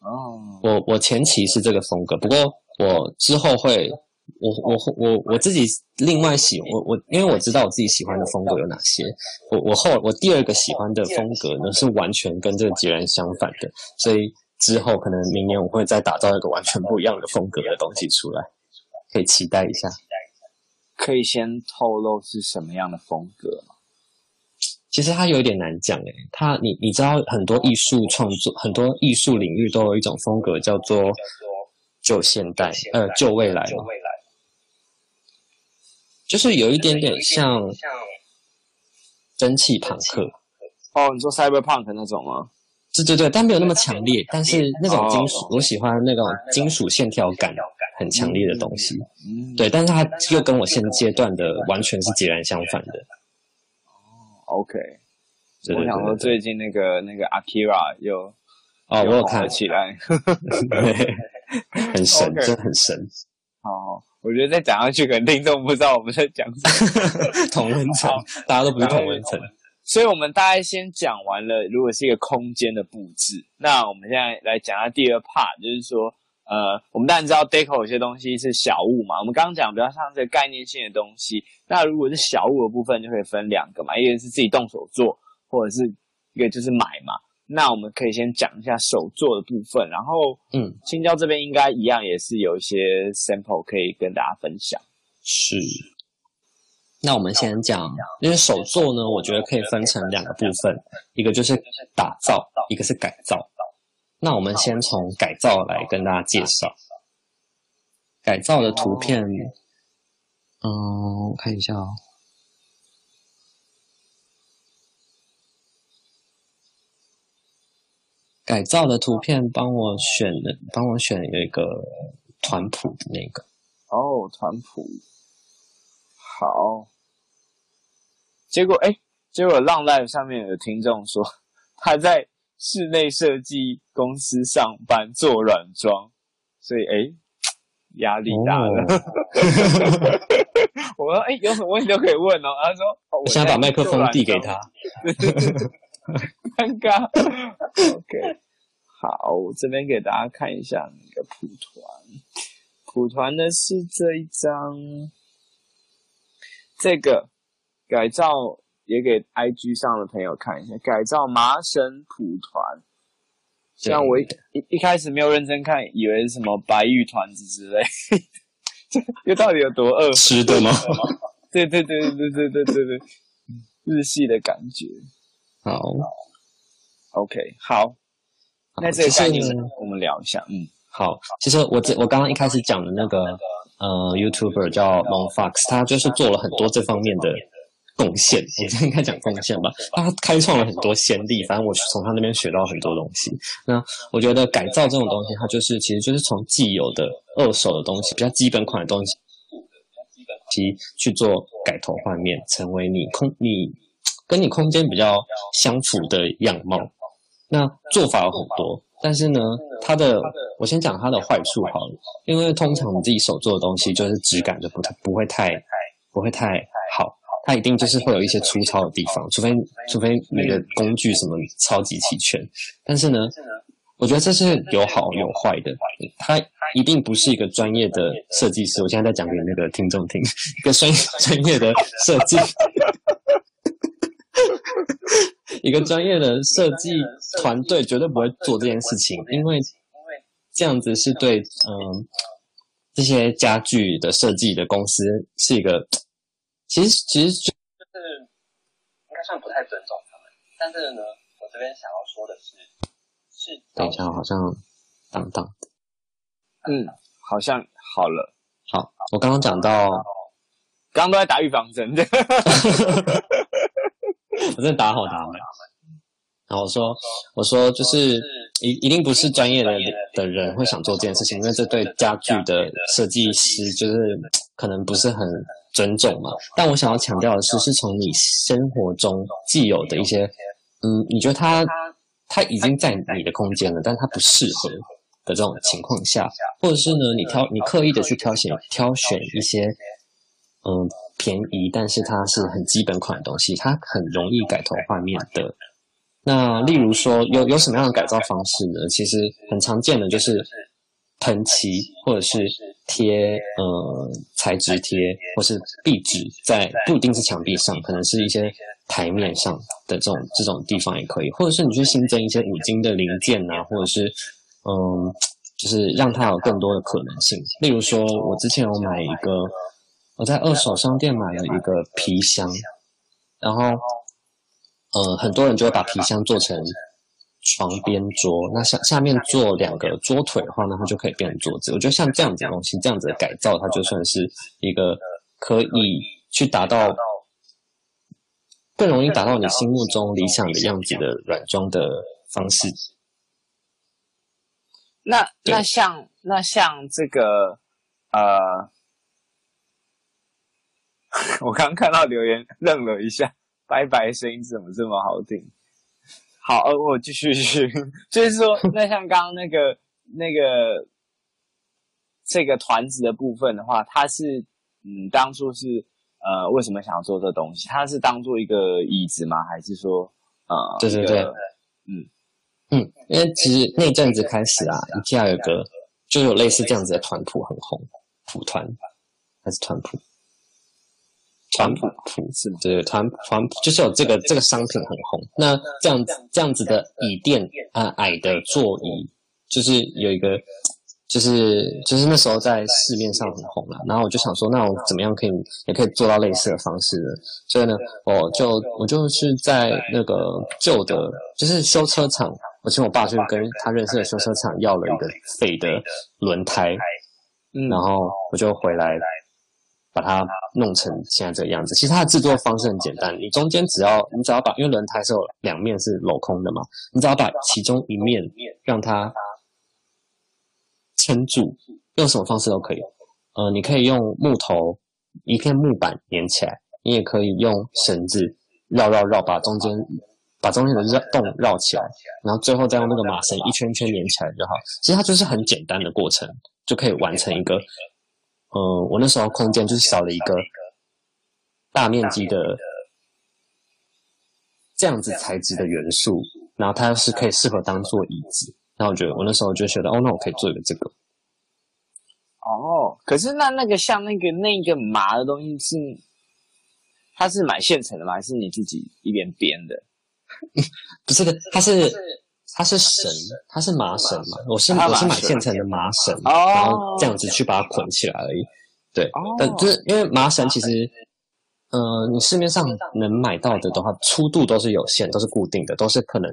哦，我我前期是这个风格，不过我之后会，我我我我自己另外喜我我，因为我知道我自己喜欢的风格有哪些，我我后我第二个喜欢的风格呢是完全跟这个截然相反的，所以之后可能明年我会再打造一个完全不一样的风格的东西出来，可以期待一下。可以先透露是什么样的风格吗？其实它有一点难讲诶，它你你知道很多艺术创作，很多艺术领域都有一种风格叫做旧现代，呃，旧未来，就是有一点点像蒸汽朋克。哦，你说 cyberpunk 那种吗？对对对，但没有那么强烈，但是那种金属，我喜欢那种金属线条感很强烈的东西。对，但是它又跟我现阶段的完全是截然相反的。OK，对对对对我想说最近那个那个 Akira 又哦，我有看起来，对，很神.真的很神。好，我觉得再讲下去，可能听众不知道我们在讲什么。同温层，大家都不是同温层。所以我们大概先讲完了，如果是一个空间的布置，那我们现在来讲下第二 part，就是说。呃，我们当然知道 deco 有些东西是小物嘛。我们刚刚讲比较像这个概念性的东西。那如果是小物的部分，就可以分两个嘛，一个是自己动手做，或者是一个就是买嘛。那我们可以先讲一下手做的部分，然后嗯，青椒这边应该一样也是有一些 sample 可以跟大家分享。是。那我们先讲，因为手做呢，我觉得可以分成两个部分，一个就是打造，一个是改造。那我们先从改造来跟大家介绍改造的图片。嗯，我看一下哦。改造的图片，帮我选的，帮我选有一个团谱的那个。哦，团谱。好。结果，哎，结果浪 live 上面有听众说他在。室内设计公司上班做软装，所以诶压力大了。Oh. 我说诶有什么问题都可以问哦。他说我现在把麦克风递给他，尴尬。OK，好，我这边给大家看一下那个蒲团，蒲团呢是这一张，这个改造。也给 IG 上的朋友看一下，改造麻省蒲团。像我一一一开始没有认真看，以为是什么白玉团子之类，这 这到底有多饿？吃的吗？对对对对对对对对，日系的感觉。好，OK，好。那这个概念我们聊一下。嗯，好。其实我这我刚刚一开始讲的那个呃，YouTuber 叫 Mon Fox，他就是做了很多这方面的。贡献，我现在应该讲贡献吧。他开创了很多先例，反正我从他那边学到很多东西。那我觉得改造这种东西，它就是其实就是从既有的二手的东西，比较基本款的东西，其去做改头换面，成为你空你跟你空间比较相符的样貌。那做法有很多，但是呢，它的我先讲它的坏处好了，因为通常你自己手做的东西，就是质感就不太不会太不会太好。它一定就是会有一些粗糙的地方，除非除非你的工具什么超级齐全。但是呢，我觉得这是有好有坏的。它一定不是一个专业的设计师。我现在在讲给那个听众听，一个专 专业的设计，一个专业的设计团队绝对不会做这件事情，因为这样子是对嗯这些家具的设计的公司是一个。其实其实就是应该算不太尊重他们，但是呢，我这边想要说的是，是等一下好像当当，嗯，好像好了，好，我刚刚讲到，刚刚都在打预防针，我真的打好打满，然后我说我说就是一一定不是专业的的人会想做这件事情，因为这对家具的设计师就是可能不是很。尊重嘛，但我想要强调的是，是从你生活中既有的一些，嗯，你觉得它它已经在你的空间了，但它不适合的这种情况下，或者是呢，你挑你刻意的去挑选挑选一些，嗯，便宜但是它是很基本款的东西，它很容易改头换面的。那例如说，有有什么样的改造方式呢？其实很常见的就是。喷漆，或者是贴呃材质贴，或是壁纸，在不一定是墙壁上，可能是一些台面上的这种这种地方也可以，或者是你去新增一些五金的零件啊，或者是嗯，就是让它有更多的可能性。例如说，我之前有买一个，我在二手商店买了一个皮箱，然后呃，很多人就会把皮箱做成。床边桌，那下下面做两个桌腿的话，那它就可以变成桌子。我觉得像这样子的东西，这样子的改造，它就算是一个可以去达到更容易达到你心目中理想的样子的软装的方式。那那像那像这个呃，我刚刚看到留言愣了一下，拜拜声音怎么这么好听？好，呃，我继续继续，就是说，那像刚刚那个那个这个团子的部分的话，它是嗯，当初是呃，为什么想要做这东西？它是当做一个椅子吗？还是说呃，对对对，嗯嗯，因为其实那阵子开始啊，IKEA 有个就有类似这样子的团谱很红，蒲团还是团谱？团谱谱是吗？对，团团就是有这个这个商品很红。那这样子这样子的椅垫啊，矮的座椅，就是有一个，就是就是那时候在市面上很红了。然后我就想说，那我怎么样可以也可以做到类似的方式呢？所以呢，我就我就是在那个旧的，就是修车厂，我请我爸去跟他认识的修车厂要了一个废的轮胎，嗯，然后我就回来。把它弄成现在这个样子，其实它的制作方式很简单，你中间只要你只要把，因为轮胎是有两面是镂空的嘛，你只要把其中一面让它撑住，用什么方式都可以。呃，你可以用木头一片木板连起来，你也可以用绳子绕绕绕，把中间把中间的绕洞绕起来，然后最后再用那个麻绳一圈圈连起来就好。其实它就是很简单的过程，就可以完成一个。呃、嗯，我那时候空间就是少了一个大面积的这样子材质的元素，然后它是可以适合当做椅子。然后我觉得我那时候就觉得，哦，那我可以做一个这个。哦，可是那那个像那个那个麻的东西是，它是买现成的吗？还是你自己一边编的？不是的，它是。它是绳，它是麻绳嘛？我是我是买现成的麻绳，然后这样子去把它捆起来而已。对，但就是因为麻绳其实，呃，你市面上能买到的的话，粗度都是有限，都是固定的，都是可能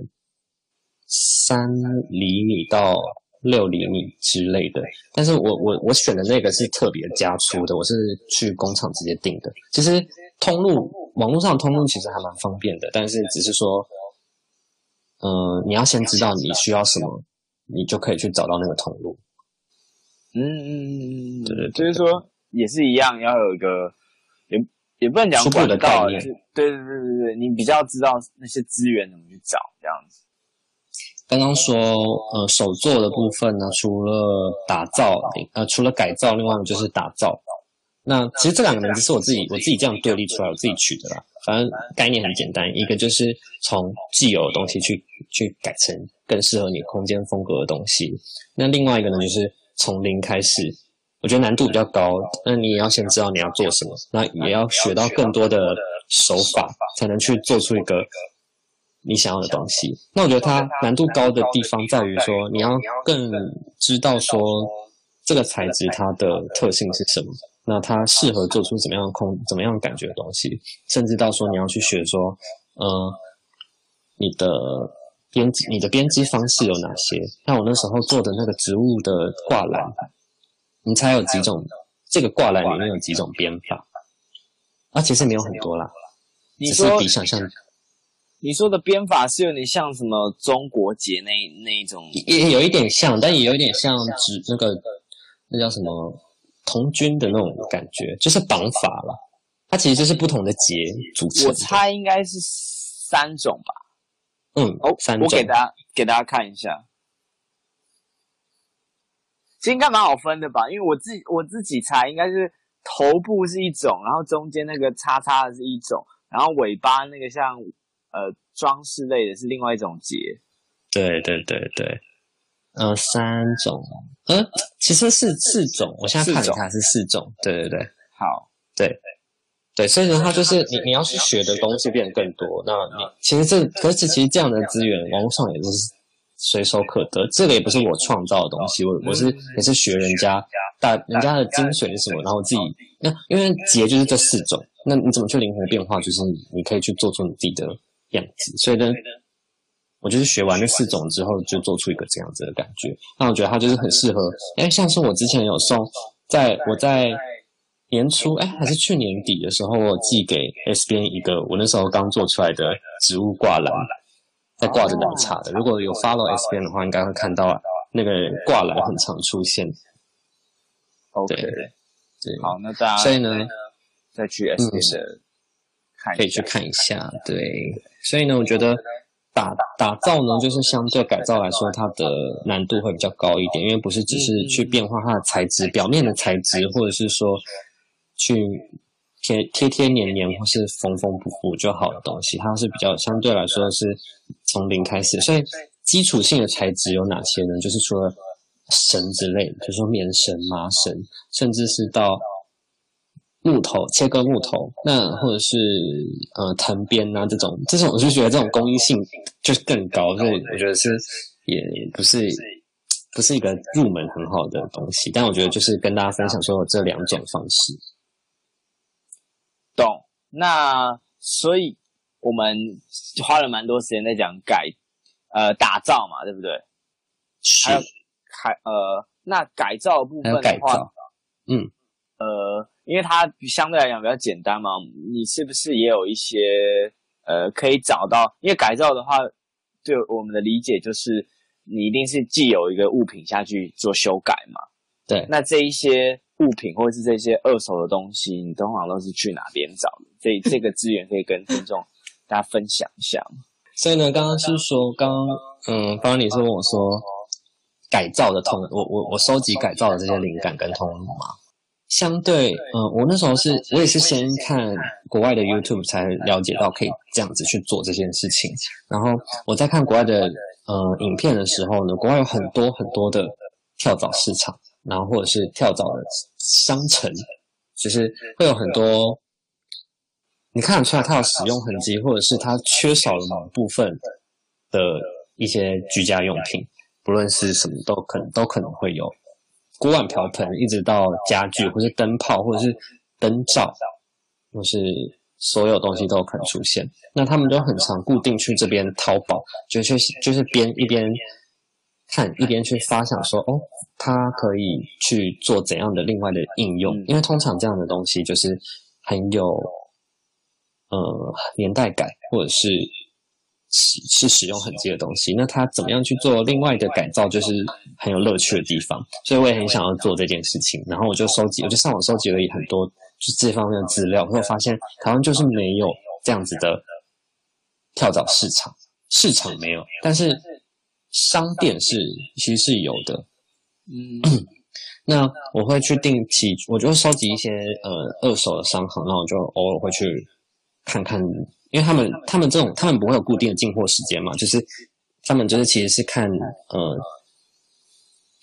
三厘米到六厘米之类的。但是我我我选的那个是特别加粗的，我是去工厂直接订的。其实通路网络上通路其实还蛮方便的，但是只是说。呃，你要先知道你需要什么，你就可以去找到那个通路。嗯嗯嗯嗯，对对，就是说也是一样，要有一个也也不能讲初步的概念。对对对对对，你比较知道那些资源怎么去找这样子。刚刚说呃手作的部分呢，除了打造呃除了改造，另外就是打造。那其实这两个名字是我自己我自己这样对立出来，我自己取的啦。反正概念很简单，一个就是从既有的东西去去改成更适合你空间风格的东西。那另外一个呢，就是从零开始，我觉得难度比较高。那你也要先知道你要做什么，那也要学到更多的手法，才能去做出一个你想要的东西。那我觉得它难度高的地方在于说，你要更知道说这个材质它的特性是什么。那它适合做出怎么样的空、怎么样感觉的东西，甚至到说你要去学说，呃，你的编织、你的编织方式有哪些？那我那时候做的那个植物的挂篮，你猜有几种？这个挂篮里面有几种编法？啊，其实没有很多啦，只是比想象。你说的编法是有点像什么中国结那那一种？也有一点像，但也有一点像纸那个那叫什么？童军的那种感觉，就是绑法了。它其实就是不同的结组成。我猜应该是三种吧。嗯，哦，三种。我给大家给大家看一下，其实应该蛮好分的吧？因为我自己我自己猜应该是头部是一种，然后中间那个叉叉的是一种，然后尾巴那个像呃装饰类的是另外一种结。对对对对。呃，三种，呃，其实是四种。我现在看了它是四种，对对对，好，对对，所以呢，它就是你你要去学的东西变得更多。那你其实这，可是其实这样的资源，网络上也都是随手可得。这个也不是我创造的东西，我我是也是学人家大人家的精髓是什么，然后自己那因为结就是这四种，那你怎么去灵活变化？就是你你可以去做出你自己的样子。所以呢。我就是学完那四种之后，就做出一个这样子的感觉。那我觉得它就是很适合，哎像是我之前有送，在我在年初哎还是去年底的时候，我寄给 S 边一个我那时候刚做出来的植物挂篮，在挂着奶茶的。如果有 follow S 边的话，应该会看到那个挂篮很常出现。OK，对，对，好，那大家所以呢，再去 S 编的看，可以去看一下。对，所以呢，我觉得打打造呢，就是相对改造来说，它的难度会比较高一点，因为不是只是去变化它的材质，表面的材质，或者是说去贴贴贴黏黏或是缝缝补补就好的东西，它是比较相对来说是从零开始。所以基础性的材质有哪些呢？就是除了绳之类的，比如说棉绳、麻绳，甚至是到木头切割木头，那或者是呃藤编啊这种，这种我就觉得这种工艺性就是更高，所以我觉得是也不是不是一个入门很好的东西。但我觉得就是跟大家分享说这两种方式，懂？那所以我们花了蛮多时间在讲改呃打造嘛，对不对？是。改呃，那改造部分的话，嗯，呃，因为它相对来讲比较简单嘛，你是不是也有一些呃可以找到？因为改造的话，对我们的理解就是，你一定是既有一个物品下去做修改嘛。对，那这一些物品或者是这些二手的东西，你通常都是去哪边找的？这这个资源可以跟听众大家分享一下。所以呢，刚刚是说，刚刚嗯，刚刚你是问我说。改造的通，我我我收集改造的这些灵感跟通路嘛，相对，嗯、呃，我那时候是，我也是先看国外的 YouTube 才了解到可以这样子去做这件事情。然后我在看国外的呃影片的时候呢，国外有很多很多的跳蚤市场，然后或者是跳蚤的商城，就是会有很多你看得出来它有使用痕迹，或者是它缺少了某部分的一些居家用品。不论是什么都可能都可能会有，锅碗瓢盆，一直到家具，或是灯泡，或者是灯罩，或是所有东西都有可能出现。那他们都很常固定去这边淘宝，就去就是边一边看一边去发想说，哦，它可以去做怎样的另外的应用？因为通常这样的东西就是很有呃年代感，或者是。是是使用痕迹的东西，那它怎么样去做另外的改造，就是很有乐趣的地方。所以我也很想要做这件事情，然后我就收集，我就上网收集了很多就这方面的资料，会发现台湾就是没有这样子的跳蚤市场，市场没有，但是商店是其实是有的。嗯，那我会去定期，我就会收集一些呃二手的商行，那我就偶尔会去看看。因为他们他们这种他们不会有固定的进货时间嘛，就是他们就是其实是看呃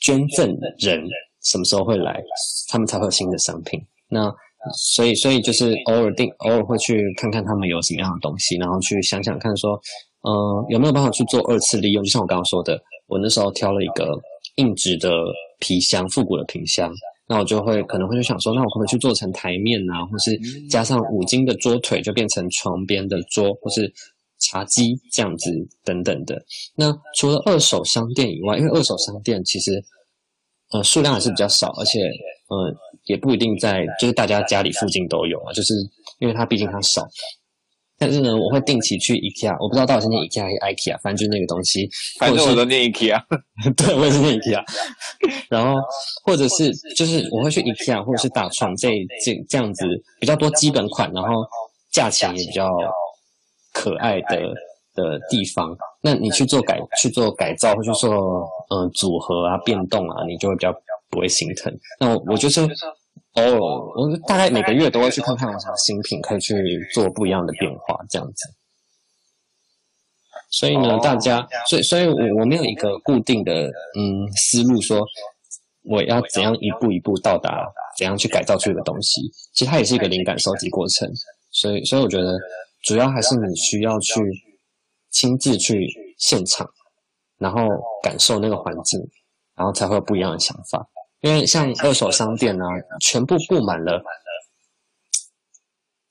捐赠人什么时候会来，他们才会有新的商品。那所以所以就是偶尔定偶尔会去看看他们有什么样的东西，然后去想想看说，呃有没有办法去做二次利用。就像我刚刚说的，我那时候挑了一个硬质的皮箱，复古的皮箱。那我就会可能会去想说，那我可不可以去做成台面啊，或是加上五金的桌腿，就变成床边的桌，或是茶几这样子等等的。那除了二手商店以外，因为二手商店其实呃数量还是比较少，而且呃也不一定在就是大家家里附近都有啊，就是因为它毕竟它少。但是呢，我会定期去 IKEA，我不知道到底是念 IKEA 还是 IKEA，反正就是那个东西。反正我都念 IKEA，对，我也是念 IKEA。然后或者是就是我会去 IKEA 或者是打床这这这样子比较多基本款，然后价钱也比较可爱的的地方。那你去做改去做改造或去做呃组合啊变动啊，你就会比较不会心疼。那我我就是。哦，我大概每个月都会去看看有什么新品，可以去做不一样的变化，这样子。所以呢，大家，所以所以我我没有一个固定的嗯思路，说我要怎样一步一步到达怎样去改造出一个东西。其实它也是一个灵感收集过程。所以所以我觉得主要还是你需要去亲自去现场，然后感受那个环境，然后才会有不一样的想法。因为像二手商店啊，全部布满了，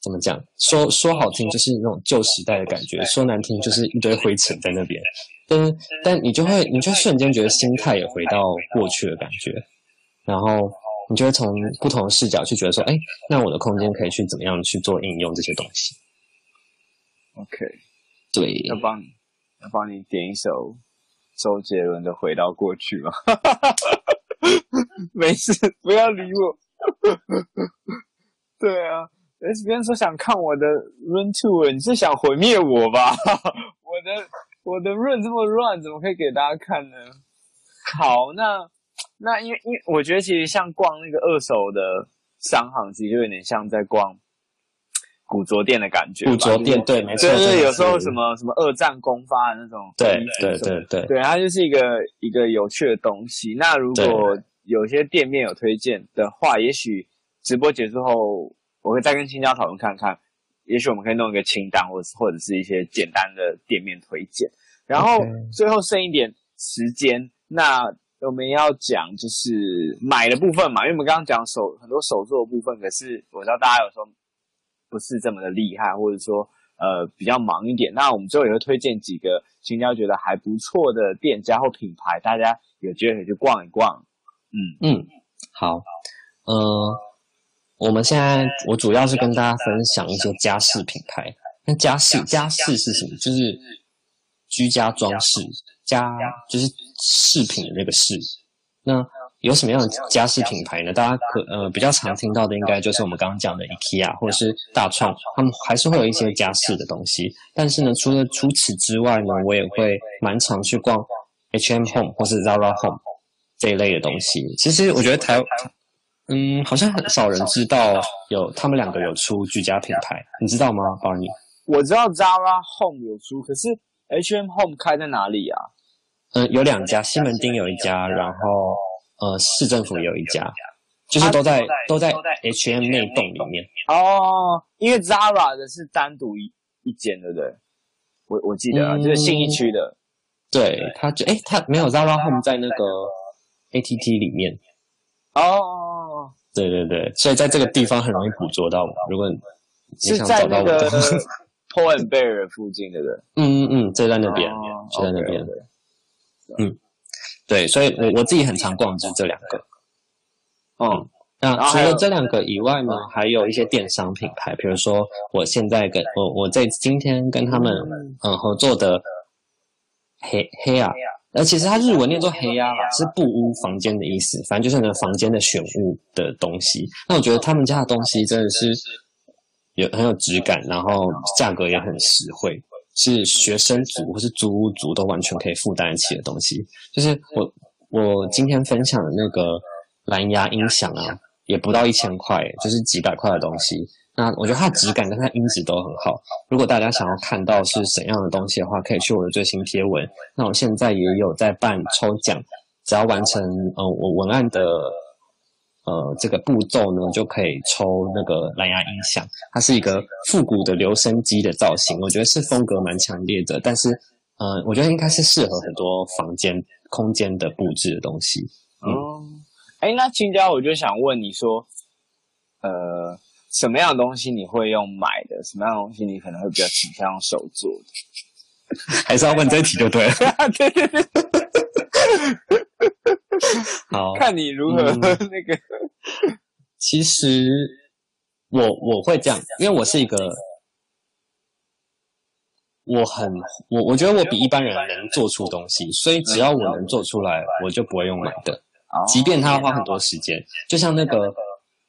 怎么讲？说说好听就是那种旧时代的感觉，说难听就是一堆灰尘在那边。但但你就会，你就瞬间觉得心态也回到过去的感觉，然后你就会从不同的视角去觉得说，哎，那我的空间可以去怎么样去做应用这些东西？OK，对，要帮你要帮你点一首周杰伦的《回到过去》吗？没事，不要理我。对啊，别人说想看我的 Run Two，你是想毁灭我吧？我的我的 Run 这么乱，怎么可以给大家看呢？好，那那因为因为我觉得其实像逛那个二手的商行，其实就有点像在逛古着店的感觉。古着店对，没错，就是有时候什么什么二战公发的那种，对对对对对，它就是一个一个有趣的东西。那如果有些店面有推荐的话，也许直播结束后。我会再跟青椒讨论看看，也许我们可以弄一个清单，或者或者是一些简单的店面推荐。然后最后剩一点时间.那我们要讲就是买的部分嘛，因为我们刚刚讲手很多手作的部分，可是我知道大家有时候不是这么的厉害，或者说呃比较忙一点。那我们最后也会推荐几个青椒觉得还不错的店家或品牌，大家有机会可以去逛一逛。嗯嗯，好，呃。我们现在我主要是跟大家分享一些家饰品牌。那家饰家饰是什么？就是居家装饰，家就是饰品的那个饰。那有什么样的家饰品牌呢？大家可呃比较常听到的，应该就是我们刚刚讲的 IKEA 或者是大创，他们还是会有一些家饰的东西。但是呢，除了除此之外呢，我也会蛮常去逛 H&M Home 或是 Zara Home 这一类的东西。其实我觉得台湾。嗯，好像很少人知道有他们两个有出居家品牌，你知道吗，Barney？我知道 Zara Home 有出，可是 H&M Home 开在哪里啊？嗯，有两家，西门町有一家，然后呃，市政府有一家，就是都在都在 H&M 那栋里面。哦，因为 Zara 的是单独一一间，对不对？我我记得啊，嗯、就是信义区的。对，他就哎，他没有 Zara Home 在那个 ATT 里面。哦。对对对，所以在这个地方很容易捕捉到。如果你想找到我的，是在那个 Pull and Bear 附近的，对不对？嗯嗯嗯，就在那边，哦、就在那边。嗯，对，所以我我自己很常逛就这两个。嗯，那除了这两个以外呢，还有一些电商品牌，比如说我现在跟我我在今天跟他们嗯合作的黑黑啊。而其实它日文念作黑鸭啦，是布屋房间的意思，反正就是那个房间的选物的东西。那我觉得他们家的东西真的是有很有质感，然后价格也很实惠，是学生族或是租屋族都完全可以负担得起的东西。就是我我今天分享的那个蓝牙音响啊，也不到一千块，就是几百块的东西。那我觉得它的质感跟它音质都很好。如果大家想要看到是怎样的东西的话，可以去我的最新贴文。那我现在也有在办抽奖，只要完成呃我文案的呃这个步骤呢，就可以抽那个蓝牙音响。它是一个复古的留声机的造型，我觉得是风格蛮强烈的。但是呃，我觉得应该是适合很多房间空间的布置的东西。嗯，哎、嗯，那青椒，我就想问你说，呃。什么样的东西你会用买的？什么样的东西你可能会比较倾向用手做的？还是要问这一题就对了。对 对对。好，看你如何、嗯、那个。其实我我会这样，因为我是一个，我很我我觉得我比一般人能做出东西，所以只要我能做出来，我就不会用买的，即便他要花很多时间。就像那个，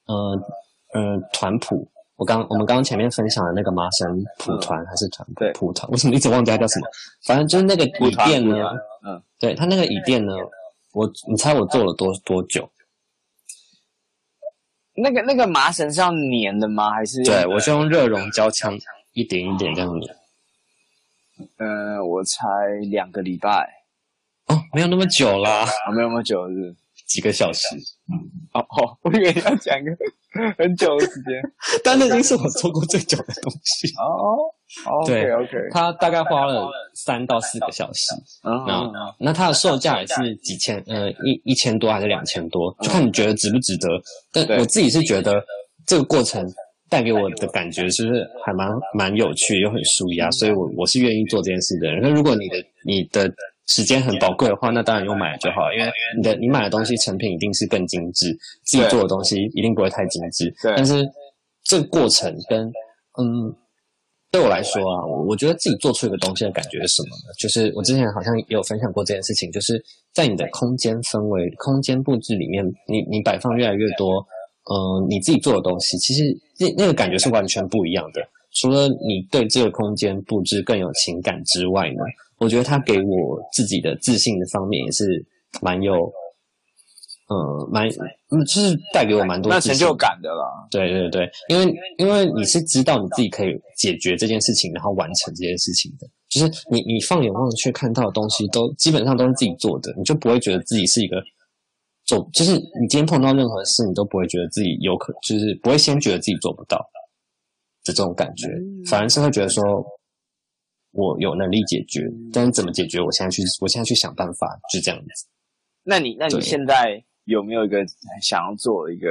嗯、呃。嗯，团谱，我刚我们刚刚前面分享的那个麻绳蒲团还是团谱蒲团，为什么一直忘记它叫什么？反正就是那个椅垫呢，嗯，对，它那个椅垫呢，我你猜我做了多多久？那个那个麻绳是要粘的吗？还是？对，我是用热熔胶枪一点一点这样粘。嗯，我猜两个礼拜。哦，没有那么久啦，啊，没有那么久是。几个小时，嗯，哦哦，我以为要讲个 很久的时间，但那已经是我做过最久的东西哦。对，OK，他大概花了三到四个小时，嗯，那它的售价也是几千，呃，一一千多还是两千多，就看你觉得值不值得。但我自己是觉得这个过程带给我的感觉是不是还蛮蛮有趣又很舒压，所以我我是愿意做这件事的人。那如果你的你的时间很宝贵的话，那当然用买了就好，因为你的你买的东西成品一定是更精致，自己做的东西一定不会太精致。对。但是这个过程跟嗯，对我来说啊，我我觉得自己做出一个东西的感觉是什么呢？就是我之前好像也有分享过这件事情，就是在你的空间氛围、空间布置里面，你你摆放越来越多呃，你自己做的东西，其实那那个感觉是完全不一样的。除了你对这个空间布置更有情感之外呢，我觉得它给我自己的自信的方面也是蛮有，呃，蛮嗯，就是带给我蛮多那成就感的啦。对对对，因为因为你是知道你自己可以解决这件事情，然后完成这件事情的。就是你你放眼望去看到的东西，都基本上都是自己做的，你就不会觉得自己是一个做，就是你今天碰到任何事，你都不会觉得自己有可，就是不会先觉得自己做不到的。这种感觉，反而是会觉得说，我有能力解决，但是怎么解决？我现在去，我现在去想办法，就这样子。那你，那你现在有没有一个想要做的一个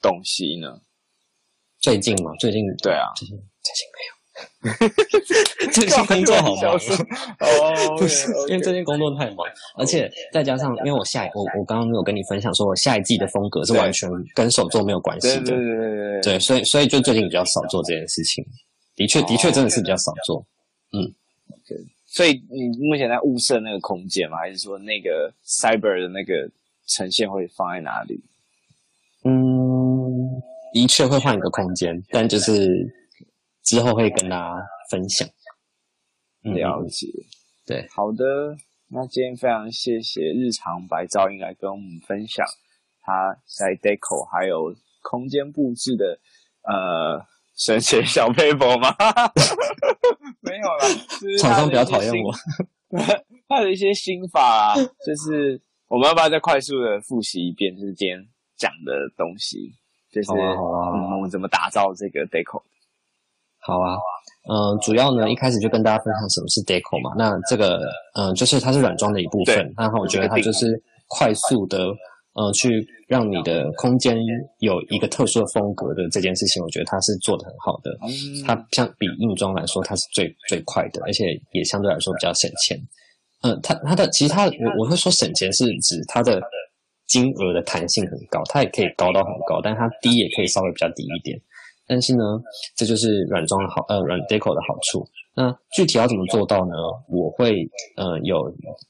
东西呢？最近吗？最近？对啊，最近最近没有。最近工作好忙。哦，不是，因为最近工作太忙，而且再加上，因为我下一我我刚刚有跟你分享，说我下一季的风格是完全跟手作没有关系的，对对对对对，所以所以就最近比较少做这件事情，的确的确真的是比较少做，嗯，所以你目前在物色那个空间吗？还是说那个 cyber 的那个呈现会放在哪里？嗯，的确会换一个空间，但就是。之后会跟大家分享，了解。对，好的。那今天非常谢谢日常白噪音来跟我们分享他在 Deco 还有空间布置的呃省钱小撇步吗？没有啦，厂商比较讨厌我。他的一些心法啊，就是我们要不要再快速的复习一遍？就是今天讲的东西，就是我们、怎么打造这个 Deco。好啊，嗯、呃，主要呢，一开始就跟大家分享什么是 Deco 嘛。那这个，嗯、呃，就是它是软装的一部分。然后我觉得它就是快速的，呃，去让你的空间有一个特殊的风格的这件事情，我觉得它是做得很好的。它相比硬装来说，它是最最快的，而且也相对来说比较省钱。嗯、呃，它它的其实它我我会说省钱是指它的金额的弹性很高，它也可以高到很高，但它低也可以稍微比较低一点。但是呢，这就是软装的好，呃，软 deco 的好处。那具体要怎么做到呢？我会呃有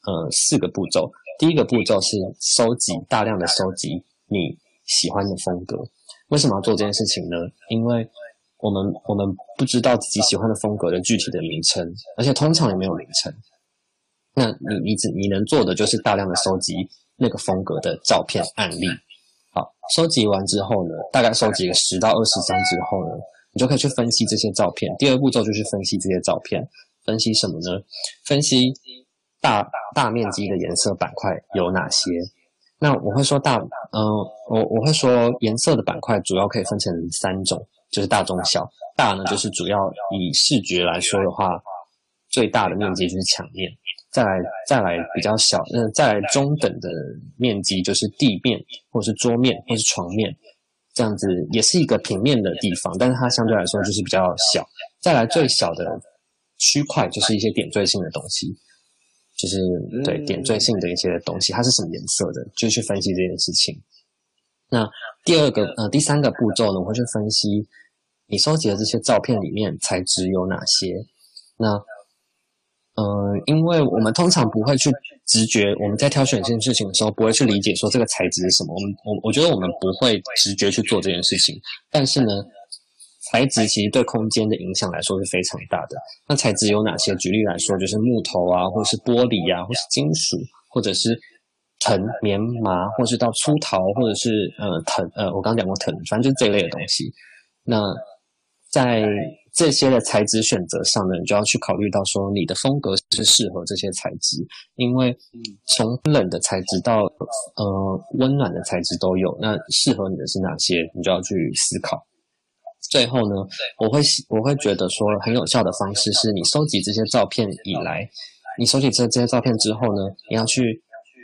呃四个步骤。第一个步骤是收集大量的收集你喜欢的风格。为什么要做这件事情呢？因为我们我们不知道自己喜欢的风格的具体的名称，而且通常也没有名称。那你你只你能做的就是大量的收集那个风格的照片案例。好，收集完之后呢，大概收集个十到二十张之后呢，你就可以去分析这些照片。第二步骤就是分析这些照片，分析什么呢？分析大大面积的颜色板块有哪些？那我会说大，嗯、我我会说颜色的板块主要可以分成三种，就是大、中、小。大呢，就是主要以视觉来说的话，最大的面积就是墙面。再来，再来比较小，嗯，再来中等的面积就是地面，或是桌面，或是床面，这样子也是一个平面的地方，但是它相对来说就是比较小。再来最小的区块就是一些点缀性的东西，就是对点缀性的一些东西，它是什么颜色的，就去分析这件事情。那第二个，呃，第三个步骤呢，我会去分析你收集的这些照片里面材质有哪些。那呃，因为我们通常不会去直觉，我们在挑选这件事情的时候，不会去理解说这个材质是什么。我们我我觉得我们不会直觉去做这件事情。但是呢，材质其实对空间的影响来说是非常大的。那材质有哪些？举例来说，就是木头啊，或是玻璃啊，或是金属，或者是藤、棉麻，或是到粗陶，或者是呃藤呃，我刚刚讲过藤，反正就是这一类的东西。那在这些的材质选择上呢，你就要去考虑到说你的风格是适合这些材质，因为从冷的材质到呃温暖的材质都有，那适合你的是哪些，你就要去思考。最后呢，我会我会觉得说很有效的方式是你收集这些照片以来，你收集这这些照片之后呢，你要去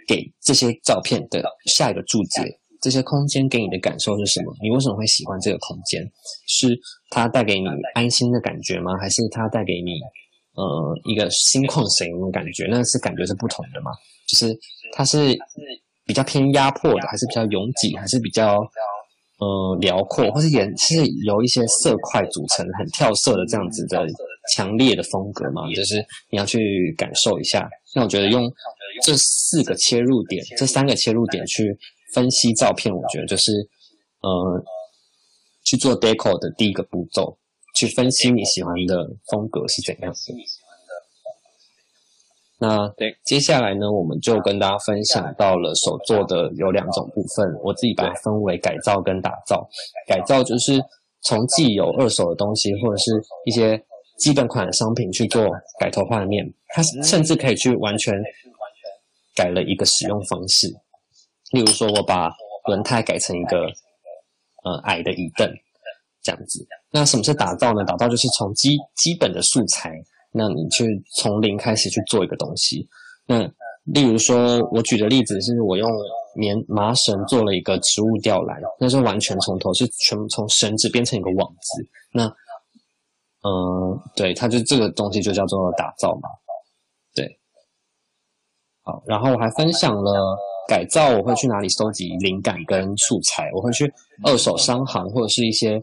给这些照片的下一个注解。这些空间给你的感受是什么？你为什么会喜欢这个空间？是它带给你安心的感觉吗？还是它带给你呃一个心旷神怡的感觉？那是感觉是不同的嘛？就是它是比较偏压迫的，还是比较拥挤，还是比较呃辽阔，或是也是由一些色块组成很跳色的这样子的强烈的风格嘛？就是你要去感受一下。那我觉得用这四个切入点，这三个切入点去。分析照片，我觉得就是，呃去做 deco 的第一个步骤，去分析你喜欢的风格是怎样的。那对，接下来呢，我们就跟大家分享到了手做的有两种部分，我自己把它分为改造跟打造。改造就是从既有二手的东西或者是一些基本款的商品去做改头换面，它甚至可以去完全改了一个使用方式。例如说，我把轮胎改成一个呃矮的椅凳这样子。那什么是打造呢？打造就是从基基本的素材。那你去从零开始去做一个东西。那例如说，我举的例子是我用棉麻绳做了一个植物吊篮，那是完全从头是全部从绳子变成一个网子。那，嗯、呃，对，它就这个东西就叫做打造嘛。对，好，然后我还分享了改造，我会去哪里收集灵感跟素材？我会去二手商行或者是一些。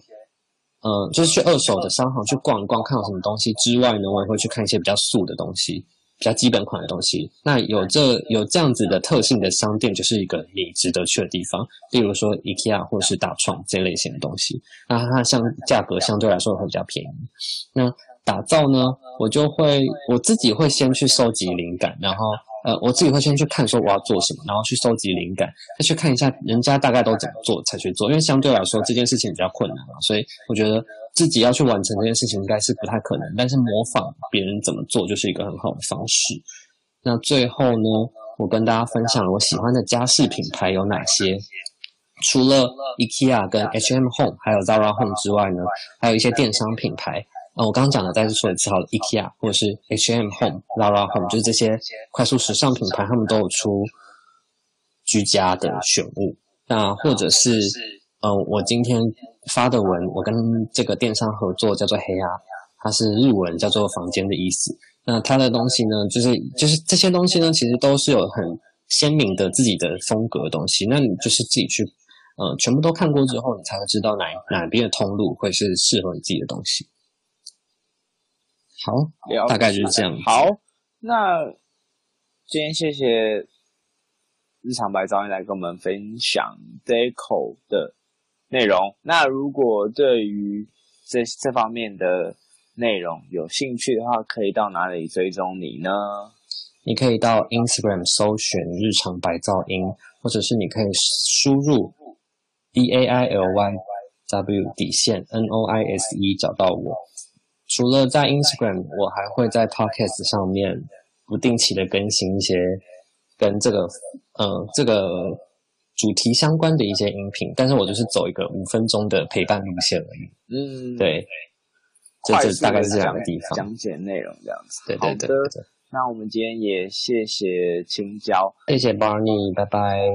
嗯，就是去二手的商行去逛一逛，看有什么东西之外呢，我也会去看一些比较素的东西，比较基本款的东西。那有这有这样子的特性的商店，就是一个你值得去的地方。例如说 IKEA 或者是大创这类型的东西，那它相价格相对来说会比较便宜。那打造呢，我就会我自己会先去收集灵感，然后。呃，我自己会先去看说我要做什么，然后去收集灵感，再去看一下人家大概都怎么做才去做。因为相对来说这件事情比较困难嘛，所以我觉得自己要去完成这件事情应该是不太可能。但是模仿别人怎么做就是一个很好的方式。那最后呢，我跟大家分享我喜欢的家饰品牌有哪些。除了 IKEA 跟 H&M Home 还有 Zara Home 之外呢，还有一些电商品牌。呃，我刚刚讲的，再次说一次好了，IKEA 或者是 H&M Home、Lara Home，就是这些快速时尚品牌，他们都有出居家的选物。那或者是，呃，我今天发的文，我跟这个电商合作，叫做黑啊，它是日文叫做房间的意思。那它的东西呢，就是就是这些东西呢，其实都是有很鲜明的自己的风格的东西。那你就是自己去，呃，全部都看过之后，你才会知道哪哪边的通路会是适合你自己的东西。好，大概就是这样。好，那今天谢谢日常白噪音来跟我们分享 Deco 的内容。那如果对于这这方面的内容有兴趣的话，可以到哪里追踪你呢？你可以到 Instagram 搜寻日常白噪音，或者是你可以输入 D A I L Y W 底线 N O I S E 找到我。除了在 Instagram，我还会在 Podcast 上面不定期的更新一些跟这个呃这个主题相关的一些音频，但是我就是走一个五分钟的陪伴路线而已。嗯，对，这这大概是这两个地方讲解内容这样子。对对对，对，那我们今天也谢谢青椒，谢谢 Barney，拜拜。